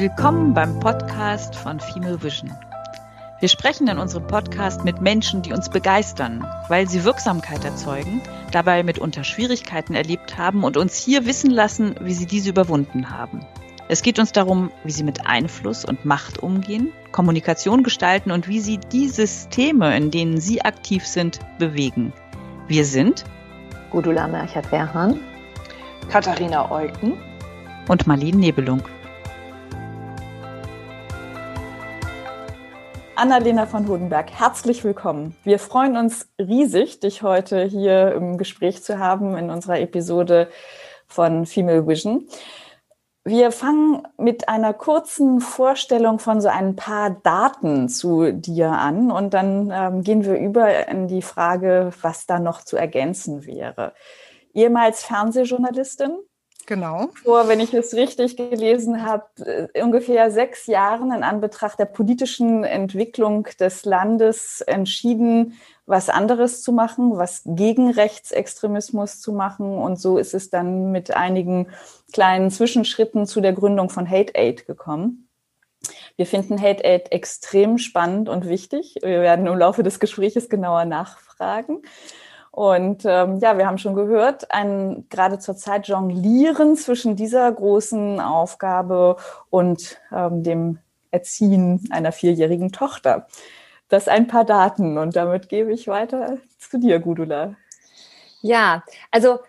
Willkommen beim Podcast von Female Vision. Wir sprechen in unserem Podcast mit Menschen, die uns begeistern, weil sie Wirksamkeit erzeugen, dabei mitunter Schwierigkeiten erlebt haben und uns hier wissen lassen, wie sie diese überwunden haben. Es geht uns darum, wie sie mit Einfluss und Macht umgehen, Kommunikation gestalten und wie sie die Systeme, in denen sie aktiv sind, bewegen. Wir sind Gudula Merchert-Werhan, Katharina Eucken und Marlene Nebelung. Annalena von Hodenberg, herzlich willkommen. Wir freuen uns riesig, dich heute hier im Gespräch zu haben in unserer Episode von Female Vision. Wir fangen mit einer kurzen Vorstellung von so ein paar Daten zu dir an und dann ähm, gehen wir über in die Frage, was da noch zu ergänzen wäre. Ehemals Fernsehjournalistin, Genau. Vor, wenn ich es richtig gelesen habe, äh, ungefähr sechs Jahren in Anbetracht der politischen Entwicklung des Landes entschieden, was anderes zu machen, was gegen Rechtsextremismus zu machen. Und so ist es dann mit einigen kleinen Zwischenschritten zu der Gründung von Hate Aid gekommen. Wir finden Hate Aid extrem spannend und wichtig. Wir werden im Laufe des Gesprächs genauer nachfragen. Und ähm, ja, wir haben schon gehört, ein gerade zur Zeit Jonglieren zwischen dieser großen Aufgabe und ähm, dem Erziehen einer vierjährigen Tochter. Das ein paar Daten und damit gebe ich weiter zu dir, Gudula. Ja, also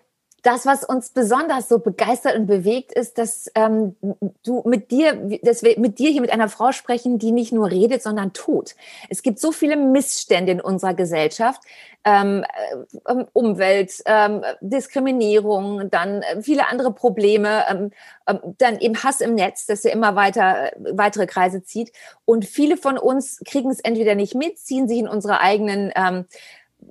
das, was uns besonders so begeistert und bewegt, ist, dass ähm, du mit dir, dass wir mit dir hier mit einer Frau sprechen, die nicht nur redet, sondern tut. Es gibt so viele Missstände in unserer Gesellschaft, ähm, äh, Umwelt, ähm, Diskriminierung, dann äh, viele andere Probleme, ähm, ähm, dann eben Hass im Netz, das ja immer weiter äh, weitere Kreise zieht. Und viele von uns kriegen es entweder nicht mit, ziehen sich in unsere eigenen ähm,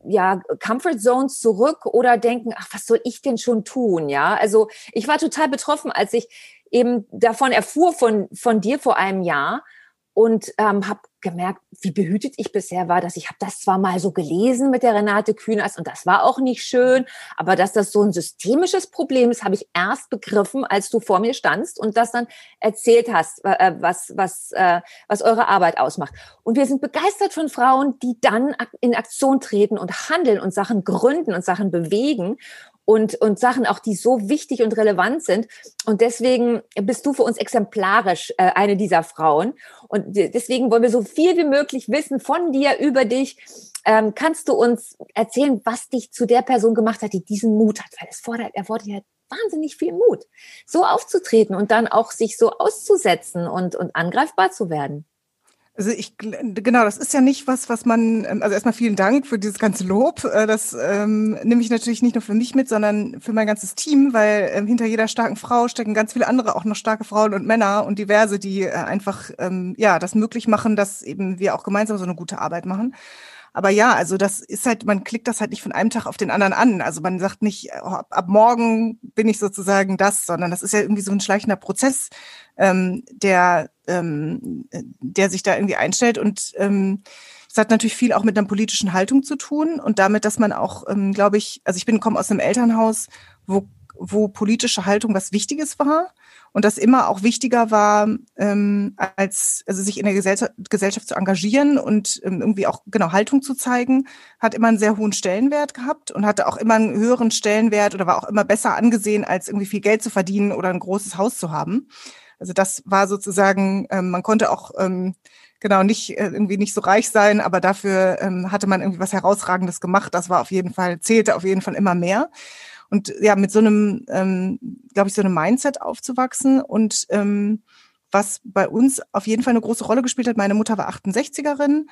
ja, Comfort Zones zurück oder denken, ach, was soll ich denn schon tun? Ja, also ich war total betroffen, als ich eben davon erfuhr von, von dir vor einem Jahr und ähm, habe gemerkt, wie behütet ich bisher war, dass ich habe das zwar mal so gelesen mit der Renate Kühners und das war auch nicht schön, aber dass das so ein systemisches Problem ist, habe ich erst begriffen, als du vor mir standst und das dann erzählt hast, äh, was was äh, was eure Arbeit ausmacht. Und wir sind begeistert von Frauen, die dann in Aktion treten und handeln und Sachen gründen und Sachen bewegen und, und Sachen auch, die so wichtig und relevant sind. Und deswegen bist du für uns exemplarisch äh, eine dieser Frauen. Und deswegen wollen wir so viel wie möglich wissen von dir, über dich. Ähm, kannst du uns erzählen, was dich zu der Person gemacht hat, die diesen Mut hat? Weil es fordert, erfordert ja wahnsinnig viel Mut, so aufzutreten und dann auch sich so auszusetzen und, und angreifbar zu werden. Also ich genau, das ist ja nicht was, was man. Ähm, also erstmal vielen Dank für dieses ganze Lob. Äh, das ähm, nehme ich natürlich nicht nur für mich mit, sondern für mein ganzes Team, weil ähm, hinter jeder starken Frau stecken ganz viele andere auch noch starke Frauen und Männer und diverse, die äh, einfach ähm, ja das möglich machen, dass eben wir auch gemeinsam so eine gute Arbeit machen. Aber ja, also das ist halt, man klickt das halt nicht von einem Tag auf den anderen an. Also man sagt nicht, ab, ab morgen bin ich sozusagen das, sondern das ist ja irgendwie so ein schleichender Prozess, ähm, der, ähm, der sich da irgendwie einstellt. Und ähm, es hat natürlich viel auch mit einer politischen Haltung zu tun und damit, dass man auch, ähm, glaube ich, also ich bin komme aus einem Elternhaus, wo wo politische Haltung was Wichtiges war und das immer auch wichtiger war, ähm, als also sich in der Gesellschaft, Gesellschaft zu engagieren und ähm, irgendwie auch genau Haltung zu zeigen, hat immer einen sehr hohen Stellenwert gehabt und hatte auch immer einen höheren Stellenwert oder war auch immer besser angesehen, als irgendwie viel Geld zu verdienen oder ein großes Haus zu haben. Also das war sozusagen, ähm, man konnte auch ähm, genau nicht äh, irgendwie nicht so reich sein, aber dafür ähm, hatte man irgendwie was herausragendes gemacht. Das war auf jeden Fall zählte auf jeden Fall immer mehr. Und ja, mit so einem, ähm, glaube ich, so einem Mindset aufzuwachsen und ähm, was bei uns auf jeden Fall eine große Rolle gespielt hat. Meine Mutter war 68erin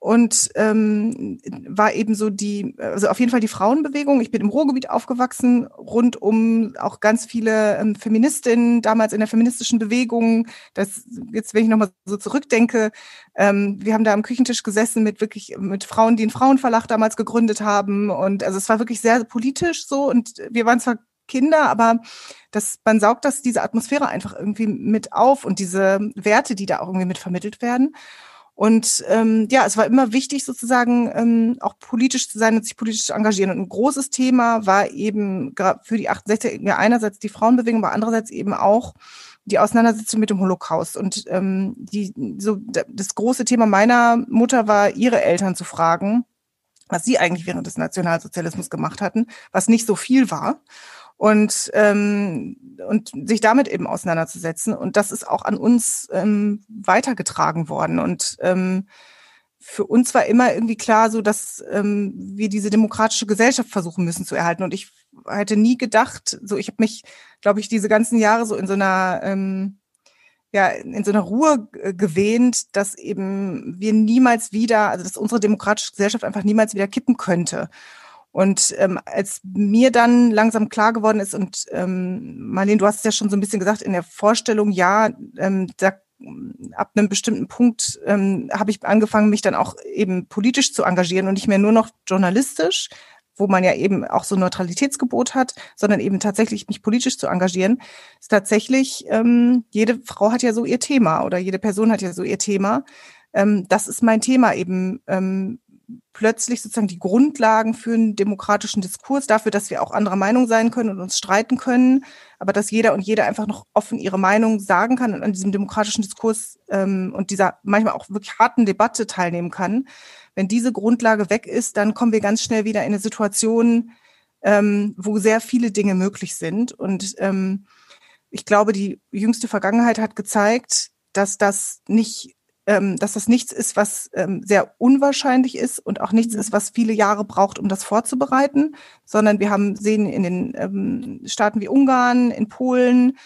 und ähm, war eben so die, also auf jeden Fall die Frauenbewegung. Ich bin im Ruhrgebiet aufgewachsen, rund um auch ganz viele ähm, Feministinnen, damals in der feministischen Bewegung. Das jetzt, wenn ich nochmal so zurückdenke, ähm, wir haben da am Küchentisch gesessen mit wirklich mit Frauen, die einen Frauenverlag damals gegründet haben. Und also es war wirklich sehr politisch so. Und wir waren zwar Kinder, aber das, man saugt das, diese Atmosphäre einfach irgendwie mit auf und diese Werte, die da auch irgendwie mit vermittelt werden. Und ähm, ja, es war immer wichtig, sozusagen ähm, auch politisch zu sein und sich politisch zu engagieren. Und ein großes Thema war eben für die 68er einerseits die Frauenbewegung, aber andererseits eben auch die Auseinandersetzung mit dem Holocaust. Und ähm, die, so, das große Thema meiner Mutter war, ihre Eltern zu fragen, was sie eigentlich während des Nationalsozialismus gemacht hatten, was nicht so viel war. Und, ähm, und sich damit eben auseinanderzusetzen. Und das ist auch an uns ähm, weitergetragen worden. Und ähm, für uns war immer irgendwie klar, so dass ähm, wir diese demokratische Gesellschaft versuchen müssen zu erhalten. Und ich hätte nie gedacht, so ich habe mich, glaube ich, diese ganzen Jahre so in so einer ähm, ja in so einer Ruhe gewähnt, dass eben wir niemals wieder, also dass unsere demokratische Gesellschaft einfach niemals wieder kippen könnte. Und ähm, als mir dann langsam klar geworden ist, und ähm, Marlene, du hast es ja schon so ein bisschen gesagt, in der Vorstellung, ja, ähm, da ab einem bestimmten Punkt ähm, habe ich angefangen, mich dann auch eben politisch zu engagieren und nicht mehr nur noch journalistisch, wo man ja eben auch so ein Neutralitätsgebot hat, sondern eben tatsächlich mich politisch zu engagieren, ist tatsächlich, ähm, jede Frau hat ja so ihr Thema oder jede Person hat ja so ihr Thema. Ähm, das ist mein Thema eben, ähm, plötzlich sozusagen die Grundlagen für einen demokratischen Diskurs, dafür, dass wir auch anderer Meinung sein können und uns streiten können, aber dass jeder und jede einfach noch offen ihre Meinung sagen kann und an diesem demokratischen Diskurs ähm, und dieser manchmal auch wirklich harten Debatte teilnehmen kann. Wenn diese Grundlage weg ist, dann kommen wir ganz schnell wieder in eine Situation, ähm, wo sehr viele Dinge möglich sind. Und ähm, ich glaube, die jüngste Vergangenheit hat gezeigt, dass das nicht dass das nichts ist, was ähm, sehr unwahrscheinlich ist und auch nichts ist, was viele Jahre braucht, um das vorzubereiten, sondern wir haben sehen in den ähm, Staaten wie Ungarn, in Polen,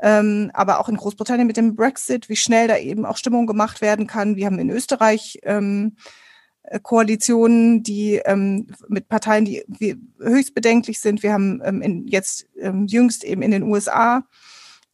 ähm, aber auch in Großbritannien mit dem Brexit, wie schnell da eben auch Stimmung gemacht werden kann. Wir haben in Österreich ähm, äh, Koalitionen, die ähm, mit Parteien, die höchst bedenklich sind. Wir haben ähm, in, jetzt ähm, jüngst eben in den USA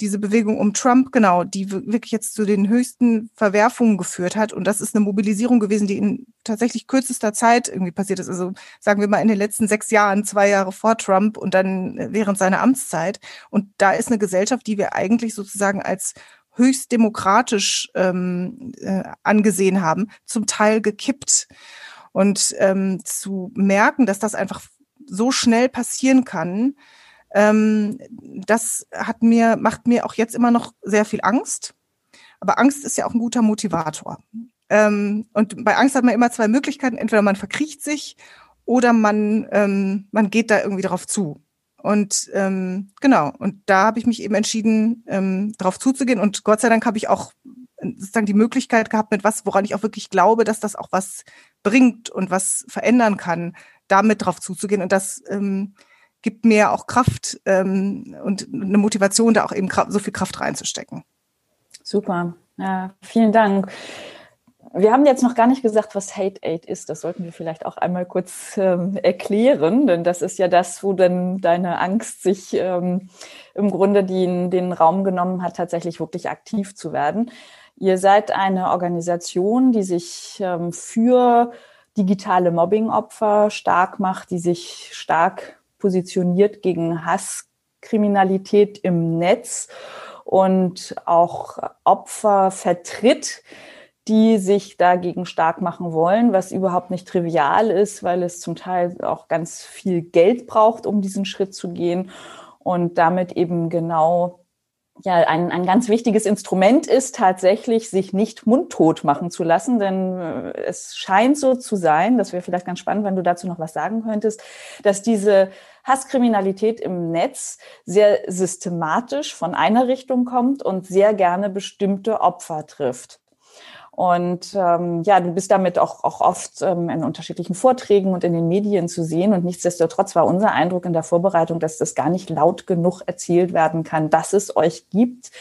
diese Bewegung um Trump, genau, die wirklich jetzt zu den höchsten Verwerfungen geführt hat. Und das ist eine Mobilisierung gewesen, die in tatsächlich kürzester Zeit irgendwie passiert ist. Also sagen wir mal in den letzten sechs Jahren, zwei Jahre vor Trump und dann während seiner Amtszeit. Und da ist eine Gesellschaft, die wir eigentlich sozusagen als höchst demokratisch ähm, äh, angesehen haben, zum Teil gekippt. Und ähm, zu merken, dass das einfach so schnell passieren kann, ähm, das hat mir, macht mir auch jetzt immer noch sehr viel Angst. Aber Angst ist ja auch ein guter Motivator. Ähm, und bei Angst hat man immer zwei Möglichkeiten. Entweder man verkriecht sich oder man, ähm, man geht da irgendwie drauf zu. Und ähm, genau, und da habe ich mich eben entschieden, ähm, drauf zuzugehen. Und Gott sei Dank habe ich auch sozusagen die Möglichkeit gehabt, mit was, woran ich auch wirklich glaube, dass das auch was bringt und was verändern kann, damit drauf zuzugehen. Und das ähm, gibt mir auch Kraft ähm, und eine Motivation, da auch eben so viel Kraft reinzustecken. Super, ja, vielen Dank. Wir haben jetzt noch gar nicht gesagt, was Hate Aid ist. Das sollten wir vielleicht auch einmal kurz ähm, erklären, denn das ist ja das, wo dann deine Angst sich ähm, im Grunde den, den Raum genommen hat, tatsächlich wirklich aktiv zu werden. Ihr seid eine Organisation, die sich ähm, für digitale Mobbingopfer stark macht, die sich stark positioniert gegen Hasskriminalität im Netz und auch Opfer vertritt, die sich dagegen stark machen wollen, was überhaupt nicht trivial ist, weil es zum Teil auch ganz viel Geld braucht, um diesen Schritt zu gehen und damit eben genau ja, ein, ein ganz wichtiges Instrument ist tatsächlich, sich nicht mundtot machen zu lassen, denn äh, es scheint so zu sein, das wäre vielleicht ganz spannend, wenn du dazu noch was sagen könntest, dass diese Hasskriminalität im Netz sehr systematisch von einer Richtung kommt und sehr gerne bestimmte Opfer trifft. Und ähm, ja, du bist damit auch, auch oft ähm, in unterschiedlichen Vorträgen und in den Medien zu sehen. Und nichtsdestotrotz war unser Eindruck in der Vorbereitung, dass das gar nicht laut genug erzählt werden kann, dass es euch gibt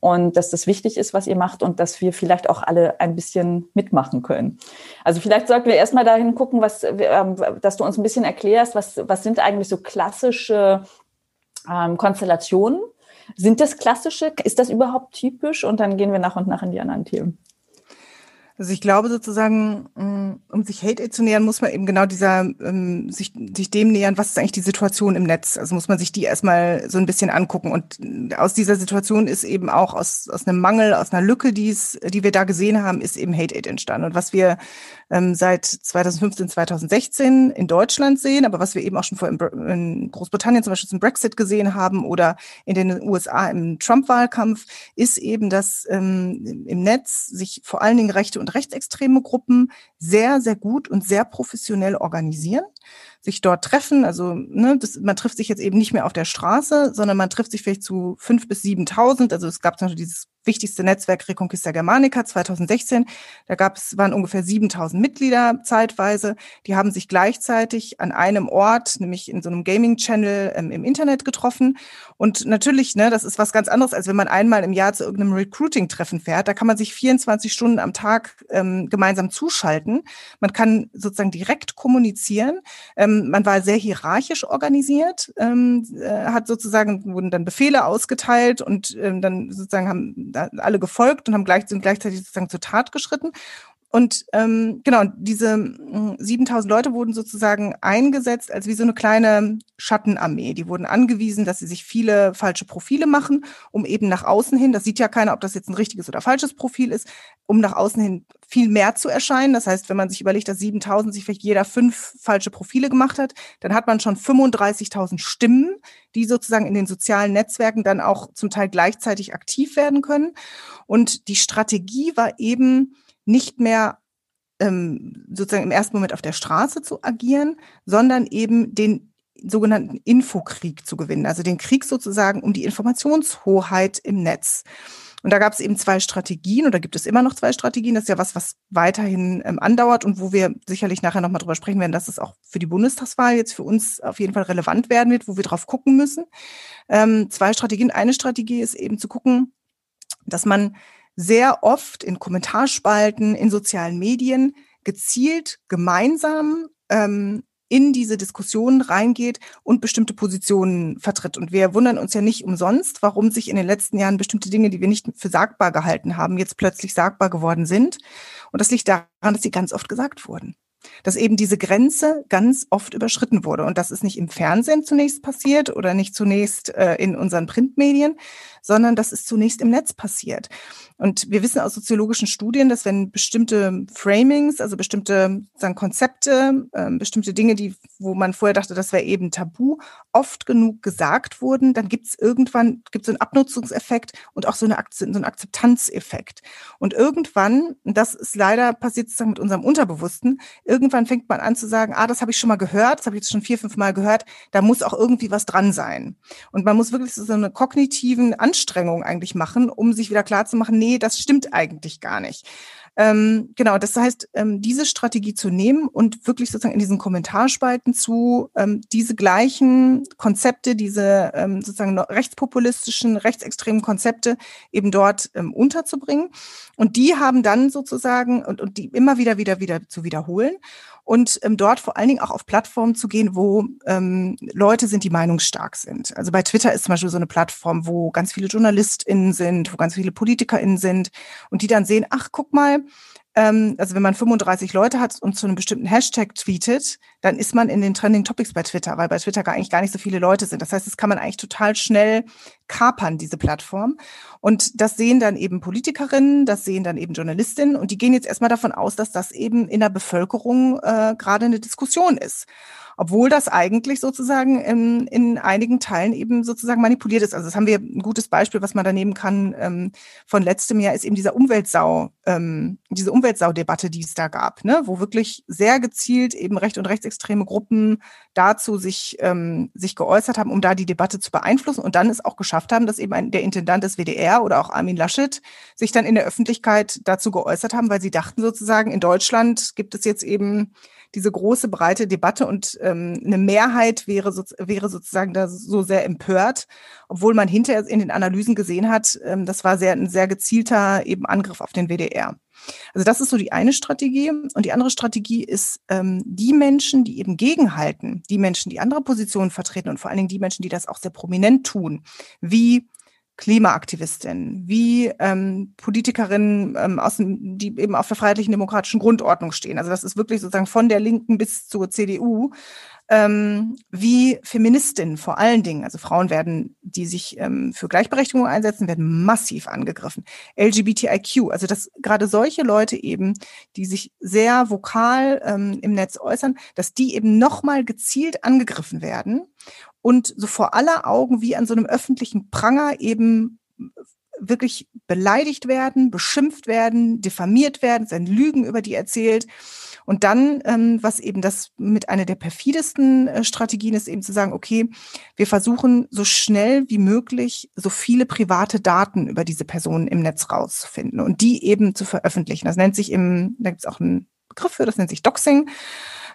und dass das wichtig ist, was ihr macht und dass wir vielleicht auch alle ein bisschen mitmachen können. Also vielleicht sollten wir erstmal dahin gucken, was, ähm, dass du uns ein bisschen erklärst, was, was sind eigentlich so klassische ähm, Konstellationen? Sind das klassische? Ist das überhaupt typisch? Und dann gehen wir nach und nach in die anderen Themen. Also ich glaube sozusagen, mm, um sich Hate Aid zu nähern, muss man eben genau dieser, ähm, sich, sich dem nähern, was ist eigentlich die Situation im Netz. Also muss man sich die erstmal so ein bisschen angucken. Und aus dieser Situation ist eben auch aus, aus einem Mangel, aus einer Lücke, die, die wir da gesehen haben, ist eben Hate Aid entstanden. Und was wir ähm, seit 2015, 2016 in Deutschland sehen, aber was wir eben auch schon vor in Großbritannien zum Beispiel zum Brexit gesehen haben oder in den USA im Trump-Wahlkampf, ist eben, dass ähm, im Netz sich vor allen Dingen rechte und rechtsextreme Gruppen sehr, sehr gut und sehr professionell organisieren sich dort treffen. Also ne, das, man trifft sich jetzt eben nicht mehr auf der Straße, sondern man trifft sich vielleicht zu fünf bis siebentausend. Also es gab zum Beispiel dieses wichtigste Netzwerk Reconquista Germanica 2016. Da gab es, waren ungefähr 7000 Mitglieder zeitweise. Die haben sich gleichzeitig an einem Ort, nämlich in so einem Gaming-Channel ähm, im Internet getroffen. Und natürlich, ne, das ist was ganz anderes, als wenn man einmal im Jahr zu irgendeinem Recruiting-Treffen fährt. Da kann man sich 24 Stunden am Tag ähm, gemeinsam zuschalten. Man kann sozusagen direkt kommunizieren. Ähm, man war sehr hierarchisch organisiert, ähm, äh, hat sozusagen, wurden dann Befehle ausgeteilt und ähm, dann sozusagen haben alle gefolgt und haben gleich, sind gleichzeitig sozusagen zur Tat geschritten. Und ähm, genau, diese 7000 Leute wurden sozusagen eingesetzt als wie so eine kleine Schattenarmee. Die wurden angewiesen, dass sie sich viele falsche Profile machen, um eben nach außen hin, das sieht ja keiner, ob das jetzt ein richtiges oder falsches Profil ist, um nach außen hin viel mehr zu erscheinen. Das heißt, wenn man sich überlegt, dass 7000 sich vielleicht jeder fünf falsche Profile gemacht hat, dann hat man schon 35.000 Stimmen, die sozusagen in den sozialen Netzwerken dann auch zum Teil gleichzeitig aktiv werden können. Und die Strategie war eben, nicht mehr ähm, sozusagen im ersten Moment auf der Straße zu agieren, sondern eben den sogenannten Infokrieg zu gewinnen, also den Krieg sozusagen um die Informationshoheit im Netz. Und da gab es eben zwei Strategien oder gibt es immer noch zwei Strategien. Das ist ja was, was weiterhin ähm, andauert und wo wir sicherlich nachher nochmal drüber sprechen werden, dass es auch für die Bundestagswahl jetzt für uns auf jeden Fall relevant werden wird, wo wir drauf gucken müssen. Ähm, zwei Strategien. Eine Strategie ist eben zu gucken, dass man sehr oft in Kommentarspalten, in sozialen Medien gezielt gemeinsam ähm, in diese Diskussionen reingeht und bestimmte Positionen vertritt. Und wir wundern uns ja nicht umsonst, warum sich in den letzten Jahren bestimmte Dinge, die wir nicht für sagbar gehalten haben, jetzt plötzlich sagbar geworden sind. Und das liegt daran, dass sie ganz oft gesagt wurden dass eben diese Grenze ganz oft überschritten wurde. Und das ist nicht im Fernsehen zunächst passiert oder nicht zunächst äh, in unseren Printmedien, sondern das ist zunächst im Netz passiert. Und wir wissen aus soziologischen Studien, dass wenn bestimmte Framings, also bestimmte sagen, Konzepte, äh, bestimmte Dinge, die, wo man vorher dachte, das wäre eben tabu, oft genug gesagt wurden, dann gibt es irgendwann gibt's so einen Abnutzungseffekt und auch so, eine, so einen Akzeptanzeffekt. Und irgendwann, das ist leider passiert sozusagen mit unserem Unterbewussten, irgendwann fängt man an zu sagen, ah, das habe ich schon mal gehört, das habe ich jetzt schon vier, fünf Mal gehört, da muss auch irgendwie was dran sein. Und man muss wirklich so eine kognitiven Anstrengung eigentlich machen, um sich wieder klar zu machen, nee, das stimmt eigentlich gar nicht. Ähm, genau, das heißt, ähm, diese Strategie zu nehmen und wirklich sozusagen in diesen Kommentarspalten zu ähm, diese gleichen Konzepte, diese ähm, sozusagen rechtspopulistischen, rechtsextremen Konzepte eben dort ähm, unterzubringen. Und die haben dann sozusagen und, und die immer wieder, wieder, wieder zu wiederholen und ähm, dort vor allen Dingen auch auf Plattformen zu gehen, wo ähm, Leute sind, die meinungsstark sind. Also bei Twitter ist zum Beispiel so eine Plattform, wo ganz viele JournalistInnen sind, wo ganz viele PolitikerInnen sind und die dann sehen, ach, guck mal, ähm, also wenn man 35 Leute hat und zu einem bestimmten Hashtag tweetet, dann ist man in den Trending Topics bei Twitter, weil bei Twitter gar eigentlich gar nicht so viele Leute sind. Das heißt, das kann man eigentlich total schnell kapern, diese Plattform. Und das sehen dann eben Politikerinnen, das sehen dann eben Journalistinnen und die gehen jetzt erstmal davon aus, dass das eben in der Bevölkerung äh, gerade eine Diskussion ist obwohl das eigentlich sozusagen in, in einigen Teilen eben sozusagen manipuliert ist. Also das haben wir ein gutes Beispiel, was man da nehmen kann ähm, von letztem Jahr, ist eben dieser Umweltsau, ähm, diese Umweltsau-Debatte, die es da gab, ne? wo wirklich sehr gezielt eben recht und rechtsextreme Gruppen dazu sich, ähm, sich geäußert haben, um da die Debatte zu beeinflussen und dann es auch geschafft haben, dass eben ein, der Intendant des WDR oder auch Armin Laschet sich dann in der Öffentlichkeit dazu geäußert haben, weil sie dachten sozusagen, in Deutschland gibt es jetzt eben diese große, breite Debatte und ähm, eine Mehrheit wäre, so, wäre sozusagen da so sehr empört, obwohl man hinterher in den Analysen gesehen hat, ähm, das war sehr, ein sehr gezielter eben Angriff auf den WDR. Also das ist so die eine Strategie. Und die andere Strategie ist, ähm, die Menschen, die eben gegenhalten, die Menschen, die andere Positionen vertreten und vor allen Dingen die Menschen, die das auch sehr prominent tun, wie Klimaaktivistinnen, wie ähm, Politikerinnen, ähm, aus dem, die eben auf der freiheitlichen demokratischen Grundordnung stehen. Also das ist wirklich sozusagen von der Linken bis zur CDU ähm, wie Feministinnen vor allen Dingen, also Frauen werden, die sich ähm, für Gleichberechtigung einsetzen, werden massiv angegriffen. LGBTIQ, also dass gerade solche Leute eben, die sich sehr vokal ähm, im Netz äußern, dass die eben nochmal gezielt angegriffen werden und so vor aller Augen wie an so einem öffentlichen Pranger eben wirklich beleidigt werden, beschimpft werden, diffamiert werden, sein Lügen über die erzählt. Und dann, ähm, was eben das mit einer der perfidesten äh, Strategien ist, eben zu sagen, okay, wir versuchen so schnell wie möglich so viele private Daten über diese Personen im Netz rauszufinden und die eben zu veröffentlichen. Das nennt sich im, da gibt es auch einen Begriff für, das nennt sich Doxing.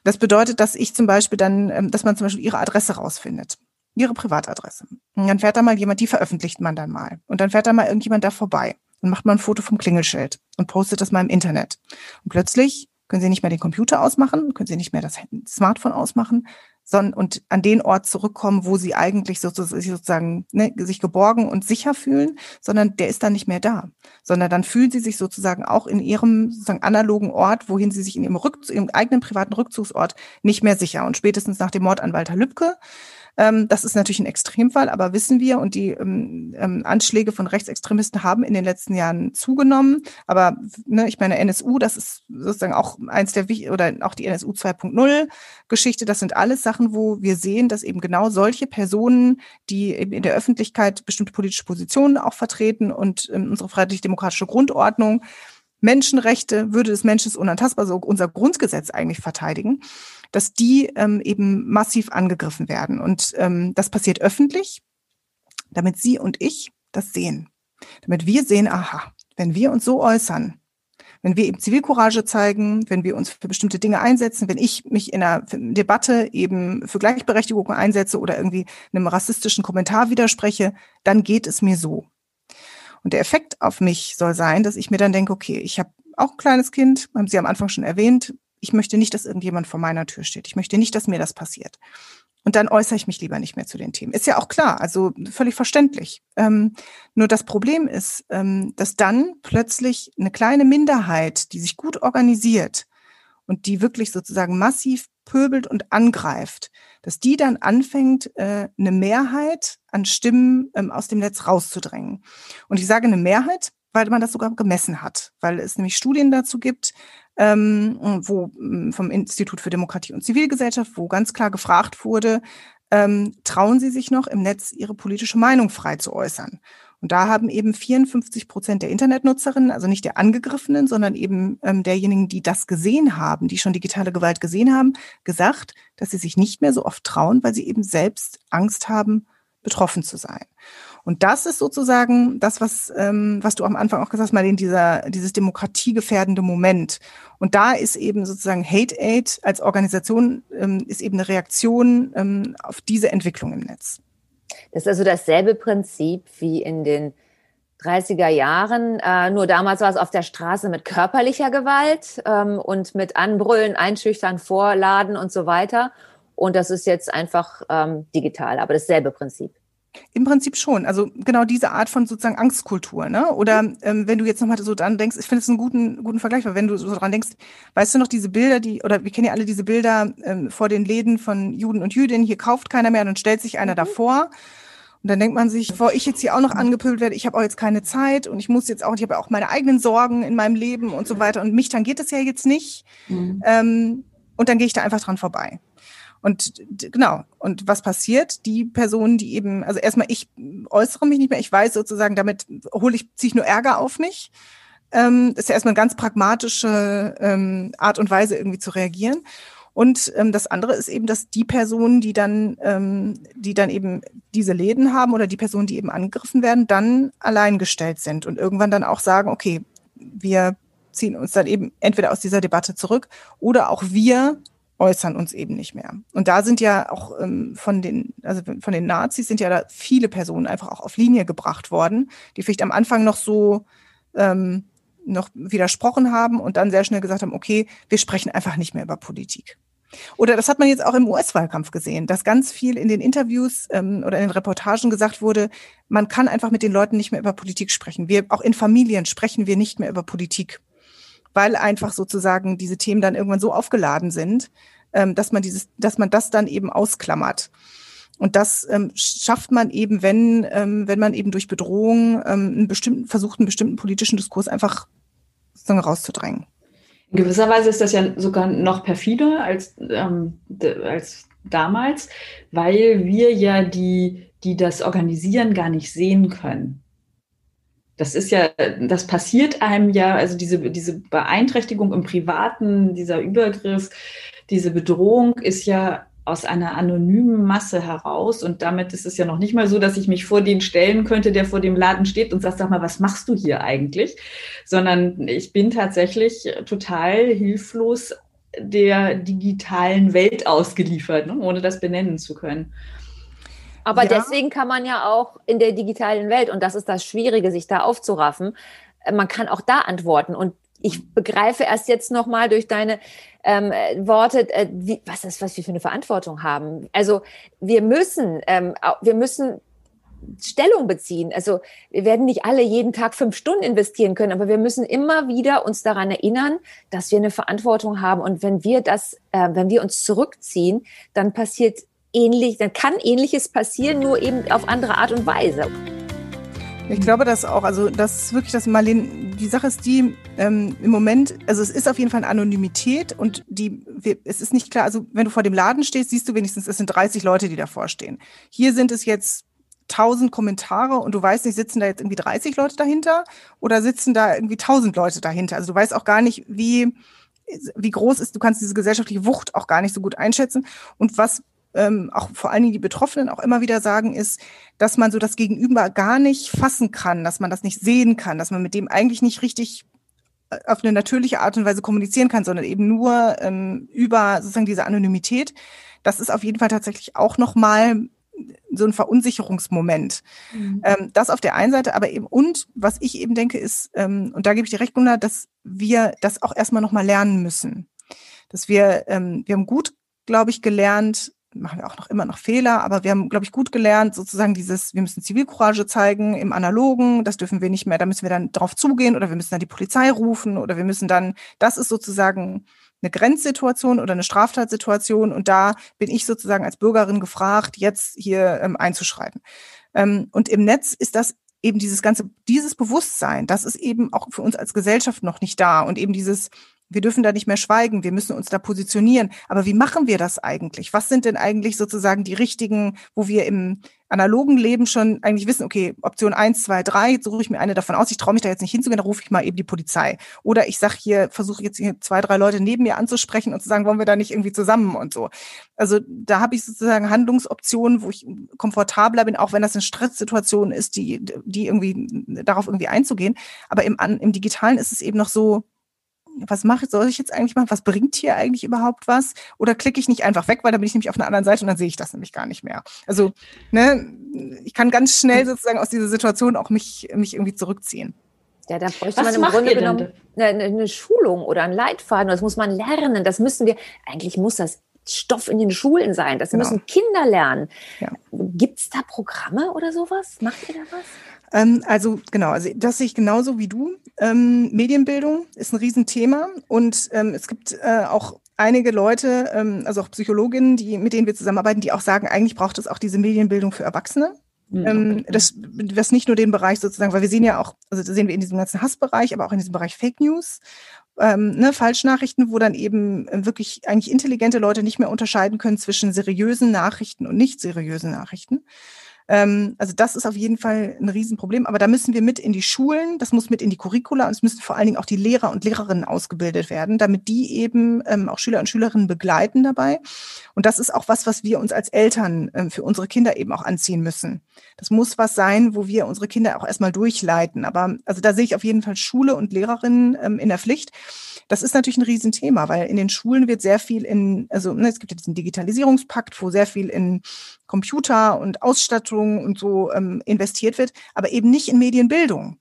Das bedeutet, dass ich zum Beispiel dann, ähm, dass man zum Beispiel ihre Adresse rausfindet ihre Privatadresse. Und dann fährt da mal jemand, die veröffentlicht man dann mal. Und dann fährt da mal irgendjemand da vorbei und macht mal ein Foto vom Klingelschild und postet das mal im Internet. Und plötzlich können Sie nicht mehr den Computer ausmachen, können Sie nicht mehr das Smartphone ausmachen, sondern und an den Ort zurückkommen, wo Sie eigentlich sozusagen ne, sich geborgen und sicher fühlen, sondern der ist dann nicht mehr da, sondern dann fühlen Sie sich sozusagen auch in Ihrem sozusagen analogen Ort, wohin Sie sich in Ihrem, Rück, Ihrem eigenen privaten Rückzugsort nicht mehr sicher. Und spätestens nach dem Mord an Walter Lübcke ähm, das ist natürlich ein Extremfall, aber wissen wir und die ähm, ähm, Anschläge von Rechtsextremisten haben in den letzten Jahren zugenommen. Aber ne, ich meine, NSU, das ist sozusagen auch eins der oder auch die NSU 2.0 Geschichte, das sind alles Sachen, wo wir sehen, dass eben genau solche Personen, die eben in der Öffentlichkeit bestimmte politische Positionen auch vertreten und ähm, unsere freiheitlich-demokratische Grundordnung Menschenrechte, Würde des Menschen ist unantastbar, so unser Grundgesetz eigentlich verteidigen, dass die ähm, eben massiv angegriffen werden. Und ähm, das passiert öffentlich, damit Sie und ich das sehen. Damit wir sehen, aha, wenn wir uns so äußern, wenn wir eben Zivilcourage zeigen, wenn wir uns für bestimmte Dinge einsetzen, wenn ich mich in einer Debatte eben für Gleichberechtigung einsetze oder irgendwie einem rassistischen Kommentar widerspreche, dann geht es mir so. Und der Effekt auf mich soll sein, dass ich mir dann denke, okay, ich habe auch ein kleines Kind, haben Sie am Anfang schon erwähnt, ich möchte nicht, dass irgendjemand vor meiner Tür steht. Ich möchte nicht, dass mir das passiert. Und dann äußere ich mich lieber nicht mehr zu den Themen. Ist ja auch klar, also völlig verständlich. Ähm, nur das Problem ist, ähm, dass dann plötzlich eine kleine Minderheit, die sich gut organisiert und die wirklich sozusagen massiv pöbelt und angreift, dass die dann anfängt, äh, eine Mehrheit an Stimmen ähm, aus dem Netz rauszudrängen. Und ich sage eine Mehrheit, weil man das sogar gemessen hat, weil es nämlich Studien dazu gibt, ähm, wo mm, vom Institut für Demokratie und Zivilgesellschaft, wo ganz klar gefragt wurde, ähm, trauen Sie sich noch im Netz Ihre politische Meinung frei zu äußern? Und da haben eben 54 Prozent der Internetnutzerinnen, also nicht der Angegriffenen, sondern eben ähm, derjenigen, die das gesehen haben, die schon digitale Gewalt gesehen haben, gesagt, dass sie sich nicht mehr so oft trauen, weil sie eben selbst Angst haben, betroffen zu sein. Und das ist sozusagen das, was, ähm, was du am Anfang auch gesagt hast, mal in dieser, dieses demokratiegefährdende Moment. Und da ist eben sozusagen Hate Aid als Organisation, ähm, ist eben eine Reaktion ähm, auf diese Entwicklung im Netz. Das ist also dasselbe Prinzip wie in den 30er Jahren. Äh, nur damals war es auf der Straße mit körperlicher Gewalt ähm, und mit Anbrüllen, Einschüchtern, Vorladen und so weiter. Und das ist jetzt einfach ähm, digital, aber dasselbe Prinzip. Im Prinzip schon. Also genau diese Art von sozusagen Angstkultur, ne? Oder ähm, wenn du jetzt nochmal so dran denkst, ich finde es einen guten, guten Vergleich, weil wenn du so dran denkst, weißt du noch diese Bilder, die, oder wir kennen ja alle diese Bilder ähm, vor den Läden von Juden und Jüdinnen, hier kauft keiner mehr, dann stellt sich einer mhm. davor. Und dann denkt man sich, bevor ich jetzt hier auch noch angepöbelt werde, ich habe auch jetzt keine Zeit und ich muss jetzt auch, ich habe auch meine eigenen Sorgen in meinem Leben und so weiter. Und mich dann geht es ja jetzt nicht. Mhm. Ähm, und dann gehe ich da einfach dran vorbei. Und genau, und was passiert? Die Personen, die eben, also erstmal, ich äußere mich nicht mehr, ich weiß sozusagen, damit hole ich, ziehe ich nur Ärger auf mich. Ähm, das ist ja erstmal eine ganz pragmatische ähm, Art und Weise, irgendwie zu reagieren. Und ähm, das andere ist eben, dass die Personen, die dann, ähm, die dann eben diese Läden haben oder die Personen, die eben angegriffen werden, dann alleingestellt sind und irgendwann dann auch sagen, okay, wir ziehen uns dann eben entweder aus dieser Debatte zurück oder auch wir äußern uns eben nicht mehr. Und da sind ja auch ähm, von den, also von den Nazis sind ja da viele Personen einfach auch auf Linie gebracht worden, die vielleicht am Anfang noch so ähm, noch widersprochen haben und dann sehr schnell gesagt haben, okay, wir sprechen einfach nicht mehr über Politik. Oder das hat man jetzt auch im US-Wahlkampf gesehen, dass ganz viel in den Interviews ähm, oder in den Reportagen gesagt wurde, man kann einfach mit den Leuten nicht mehr über Politik sprechen. Wir, auch in Familien sprechen wir nicht mehr über Politik weil einfach sozusagen diese Themen dann irgendwann so aufgeladen sind, ähm, dass man dieses, dass man das dann eben ausklammert. Und das ähm, schafft man eben, wenn, ähm, wenn man eben durch Bedrohung ähm, einen bestimmten, versucht, einen bestimmten politischen Diskurs einfach sozusagen rauszudrängen. In gewisser Weise ist das ja sogar noch perfider als, ähm, als damals, weil wir ja die, die das organisieren, gar nicht sehen können. Das ist ja, das passiert einem ja, also diese, diese Beeinträchtigung im Privaten, dieser Übergriff, diese Bedrohung ist ja aus einer anonymen Masse heraus. Und damit ist es ja noch nicht mal so, dass ich mich vor den stellen könnte, der vor dem Laden steht und sagt, sag mal, was machst du hier eigentlich? Sondern ich bin tatsächlich total hilflos der digitalen Welt ausgeliefert, ne, ohne das benennen zu können. Aber ja. deswegen kann man ja auch in der digitalen Welt, und das ist das Schwierige, sich da aufzuraffen, äh, man kann auch da antworten. Und ich begreife erst jetzt nochmal durch deine ähm, Worte, äh, wie, was ist, was wir für eine Verantwortung haben. Also wir müssen, ähm, wir müssen Stellung beziehen. Also wir werden nicht alle jeden Tag fünf Stunden investieren können, aber wir müssen immer wieder uns daran erinnern, dass wir eine Verantwortung haben. Und wenn wir das, äh, wenn wir uns zurückziehen, dann passiert ähnlich, dann kann ähnliches passieren, nur eben auf andere Art und Weise. Ich glaube, dass auch, also das ist wirklich das Marlene, die Sache ist die, ähm, im Moment, also es ist auf jeden Fall eine Anonymität und die, wir, es ist nicht klar, also wenn du vor dem Laden stehst, siehst du wenigstens, es sind 30 Leute, die davor stehen. Hier sind es jetzt 1000 Kommentare und du weißt nicht, sitzen da jetzt irgendwie 30 Leute dahinter oder sitzen da irgendwie 1000 Leute dahinter. Also du weißt auch gar nicht, wie, wie groß ist, du kannst diese gesellschaftliche Wucht auch gar nicht so gut einschätzen. Und was ähm, auch vor allen Dingen die Betroffenen auch immer wieder sagen, ist, dass man so das Gegenüber gar nicht fassen kann, dass man das nicht sehen kann, dass man mit dem eigentlich nicht richtig äh, auf eine natürliche Art und Weise kommunizieren kann, sondern eben nur ähm, über sozusagen diese Anonymität. Das ist auf jeden Fall tatsächlich auch nochmal so ein Verunsicherungsmoment. Mhm. Ähm, das auf der einen Seite, aber eben, und was ich eben denke, ist, ähm, und da gebe ich dir recht, Gunnar, dass wir das auch erstmal nochmal lernen müssen. Dass wir, ähm, wir haben gut, glaube ich, gelernt, machen wir auch noch immer noch Fehler, aber wir haben, glaube ich, gut gelernt, sozusagen dieses, wir müssen Zivilcourage zeigen im Analogen, das dürfen wir nicht mehr, da müssen wir dann drauf zugehen oder wir müssen dann die Polizei rufen oder wir müssen dann, das ist sozusagen eine Grenzsituation oder eine Straftatsituation und da bin ich sozusagen als Bürgerin gefragt, jetzt hier ähm, einzuschreiten. Ähm, und im Netz ist das eben dieses ganze, dieses Bewusstsein, das ist eben auch für uns als Gesellschaft noch nicht da und eben dieses, wir dürfen da nicht mehr schweigen, wir müssen uns da positionieren. Aber wie machen wir das eigentlich? Was sind denn eigentlich sozusagen die richtigen, wo wir im analogen Leben schon eigentlich wissen, okay, Option eins, zwei, drei, suche ich mir eine davon aus, ich traue mich da jetzt nicht hinzugehen, da rufe ich mal eben die Polizei. Oder ich sage hier, versuche jetzt hier zwei, drei Leute neben mir anzusprechen und zu sagen, wollen wir da nicht irgendwie zusammen und so. Also da habe ich sozusagen Handlungsoptionen, wo ich komfortabler bin, auch wenn das eine Stresssituation ist, die, die irgendwie darauf irgendwie einzugehen. Aber im, im Digitalen ist es eben noch so, was mache ich, soll ich jetzt eigentlich machen? Was bringt hier eigentlich überhaupt was? Oder klicke ich nicht einfach weg, weil dann bin ich nämlich auf einer anderen Seite und dann sehe ich das nämlich gar nicht mehr. Also, ne, ich kann ganz schnell sozusagen aus dieser Situation auch mich, mich irgendwie zurückziehen. Ja, da bräuchte was man im Grunde genommen eine, eine, Schulung oder einen Leitfaden. Das muss man lernen. Das müssen wir, eigentlich muss das Stoff in den Schulen sein. Das genau. müssen Kinder lernen. Ja. Gibt es da Programme oder sowas? Macht ihr da was? Ähm, also genau, also das sehe ich genauso wie du. Ähm, Medienbildung ist ein Riesenthema und ähm, es gibt äh, auch einige Leute, ähm, also auch Psychologinnen, die, mit denen wir zusammenarbeiten, die auch sagen, eigentlich braucht es auch diese Medienbildung für Erwachsene. Mhm, ähm, das, das nicht nur den Bereich sozusagen, weil wir sehen ja auch, also das sehen wir in diesem ganzen Hassbereich, aber auch in diesem Bereich Fake News, ähm, ne, Falschnachrichten, wo dann eben wirklich eigentlich intelligente Leute nicht mehr unterscheiden können zwischen seriösen Nachrichten und nicht seriösen Nachrichten. Ähm, also das ist auf jeden Fall ein Riesenproblem. Aber da müssen wir mit in die Schulen, das muss mit in die Curricula und es müssen vor allen Dingen auch die Lehrer und Lehrerinnen ausgebildet werden, damit die eben ähm, auch Schüler und Schülerinnen begleiten dabei. Und das ist auch was, was wir uns als Eltern ähm, für unsere Kinder eben auch anziehen müssen. Das muss was sein, wo wir unsere Kinder auch erstmal durchleiten. Aber also da sehe ich auf jeden Fall Schule und Lehrerinnen ähm, in der Pflicht. Das ist natürlich ein Riesenthema, weil in den Schulen wird sehr viel in, also ne, es gibt ja diesen Digitalisierungspakt, wo sehr viel in Computer und Ausstattung und so ähm, investiert wird, aber eben nicht in Medienbildung.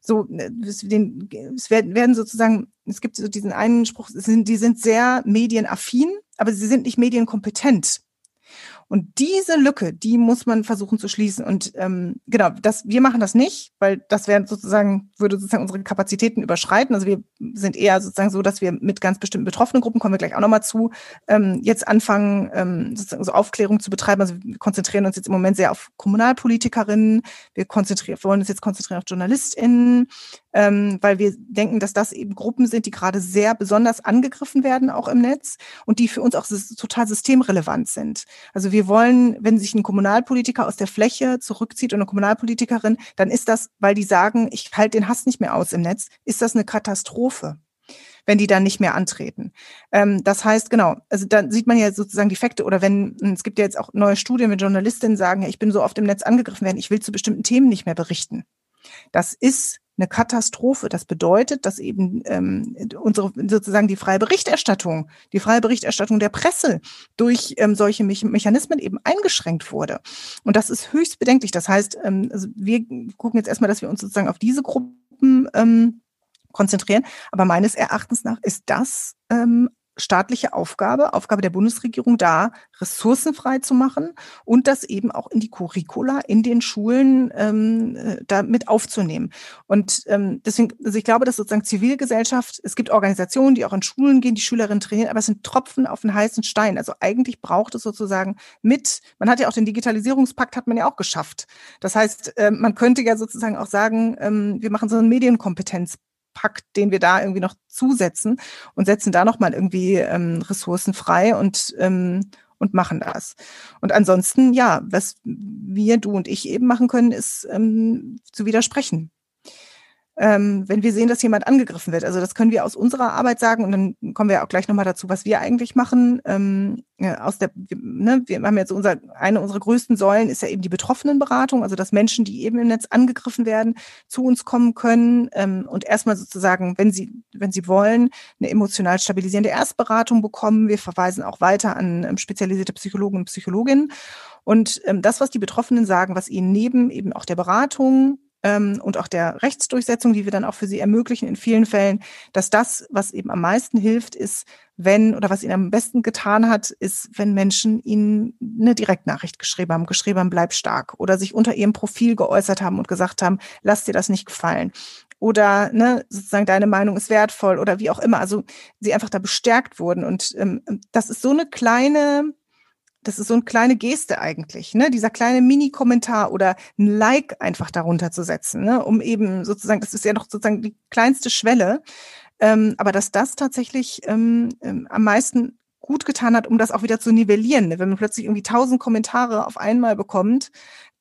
So, ne, es, den, es werden, sozusagen, es gibt so diesen einen Spruch, die sind sehr medienaffin, aber sie sind nicht medienkompetent. Und diese Lücke, die muss man versuchen zu schließen. Und ähm, genau, das, wir machen das nicht, weil das wäre sozusagen, würde sozusagen unsere Kapazitäten überschreiten. Also wir sind eher sozusagen so, dass wir mit ganz bestimmten betroffenen Gruppen, kommen wir gleich auch nochmal zu, ähm, jetzt anfangen, ähm, sozusagen so Aufklärung zu betreiben. Also wir konzentrieren uns jetzt im Moment sehr auf Kommunalpolitikerinnen, wir konzentrieren, wollen uns jetzt konzentrieren auf JournalistInnen, ähm, weil wir denken, dass das eben Gruppen sind, die gerade sehr besonders angegriffen werden, auch im Netz und die für uns auch total systemrelevant sind. Also wir wollen, wenn sich ein Kommunalpolitiker aus der Fläche zurückzieht und eine Kommunalpolitikerin, dann ist das, weil die sagen, ich halte den Hass nicht mehr aus im Netz, ist das eine Katastrophe wenn die dann nicht mehr antreten. Ähm, das heißt, genau, also dann sieht man ja sozusagen die Effekte oder wenn, es gibt ja jetzt auch neue Studien, wenn Journalistinnen sagen, ich bin so oft im Netz angegriffen werden, ich will zu bestimmten Themen nicht mehr berichten. Das ist eine Katastrophe. Das bedeutet, dass eben ähm, unsere sozusagen die freie Berichterstattung, die freie Berichterstattung der Presse durch ähm, solche Me Mechanismen eben eingeschränkt wurde. Und das ist höchst bedenklich. Das heißt, ähm, also wir gucken jetzt erstmal, dass wir uns sozusagen auf diese Gruppen ähm, konzentrieren. Aber meines Erachtens nach ist das ähm, staatliche Aufgabe, Aufgabe der Bundesregierung da, Ressourcen frei zu machen und das eben auch in die Curricula in den Schulen ähm, äh, da mit aufzunehmen. Und ähm, deswegen, also ich glaube, dass sozusagen Zivilgesellschaft, es gibt Organisationen, die auch in Schulen gehen, die Schülerinnen trainieren, aber es sind Tropfen auf den heißen Stein. Also eigentlich braucht es sozusagen mit, man hat ja auch den Digitalisierungspakt, hat man ja auch geschafft. Das heißt, äh, man könnte ja sozusagen auch sagen, ähm, wir machen so einen Medienkompetenz Pakt, den wir da irgendwie noch zusetzen und setzen da nochmal irgendwie ähm, Ressourcen frei und, ähm, und machen das. Und ansonsten, ja, was wir, du und ich eben machen können, ist ähm, zu widersprechen ähm, wenn wir sehen, dass jemand angegriffen wird. Also das können wir aus unserer Arbeit sagen und dann kommen wir auch gleich nochmal dazu, was wir eigentlich machen. Ähm, ja, aus der, ne, wir haben jetzt unser, eine unserer größten Säulen ist ja eben die Betroffenenberatung, also dass Menschen, die eben im Netz angegriffen werden, zu uns kommen können ähm, und erstmal sozusagen, wenn sie, wenn sie wollen, eine emotional stabilisierende Erstberatung bekommen. Wir verweisen auch weiter an ähm, spezialisierte Psychologen und Psychologinnen. Und ähm, das, was die Betroffenen sagen, was ihnen neben eben auch der Beratung ähm, und auch der Rechtsdurchsetzung, die wir dann auch für sie ermöglichen in vielen Fällen, dass das, was eben am meisten hilft, ist, wenn oder was ihnen am besten getan hat, ist, wenn Menschen ihnen eine Direktnachricht geschrieben haben, geschrieben haben, bleib stark oder sich unter ihrem Profil geäußert haben und gesagt haben, lass dir das nicht gefallen oder ne, sozusagen deine Meinung ist wertvoll oder wie auch immer. Also sie einfach da bestärkt wurden und ähm, das ist so eine kleine das ist so eine kleine Geste eigentlich, ne? Dieser kleine Mini-Kommentar oder ein Like einfach darunter zu setzen, ne? Um eben sozusagen, das ist ja noch sozusagen die kleinste Schwelle, ähm, aber dass das tatsächlich ähm, ähm, am meisten gut getan hat, um das auch wieder zu nivellieren. Ne? Wenn man plötzlich irgendwie tausend Kommentare auf einmal bekommt,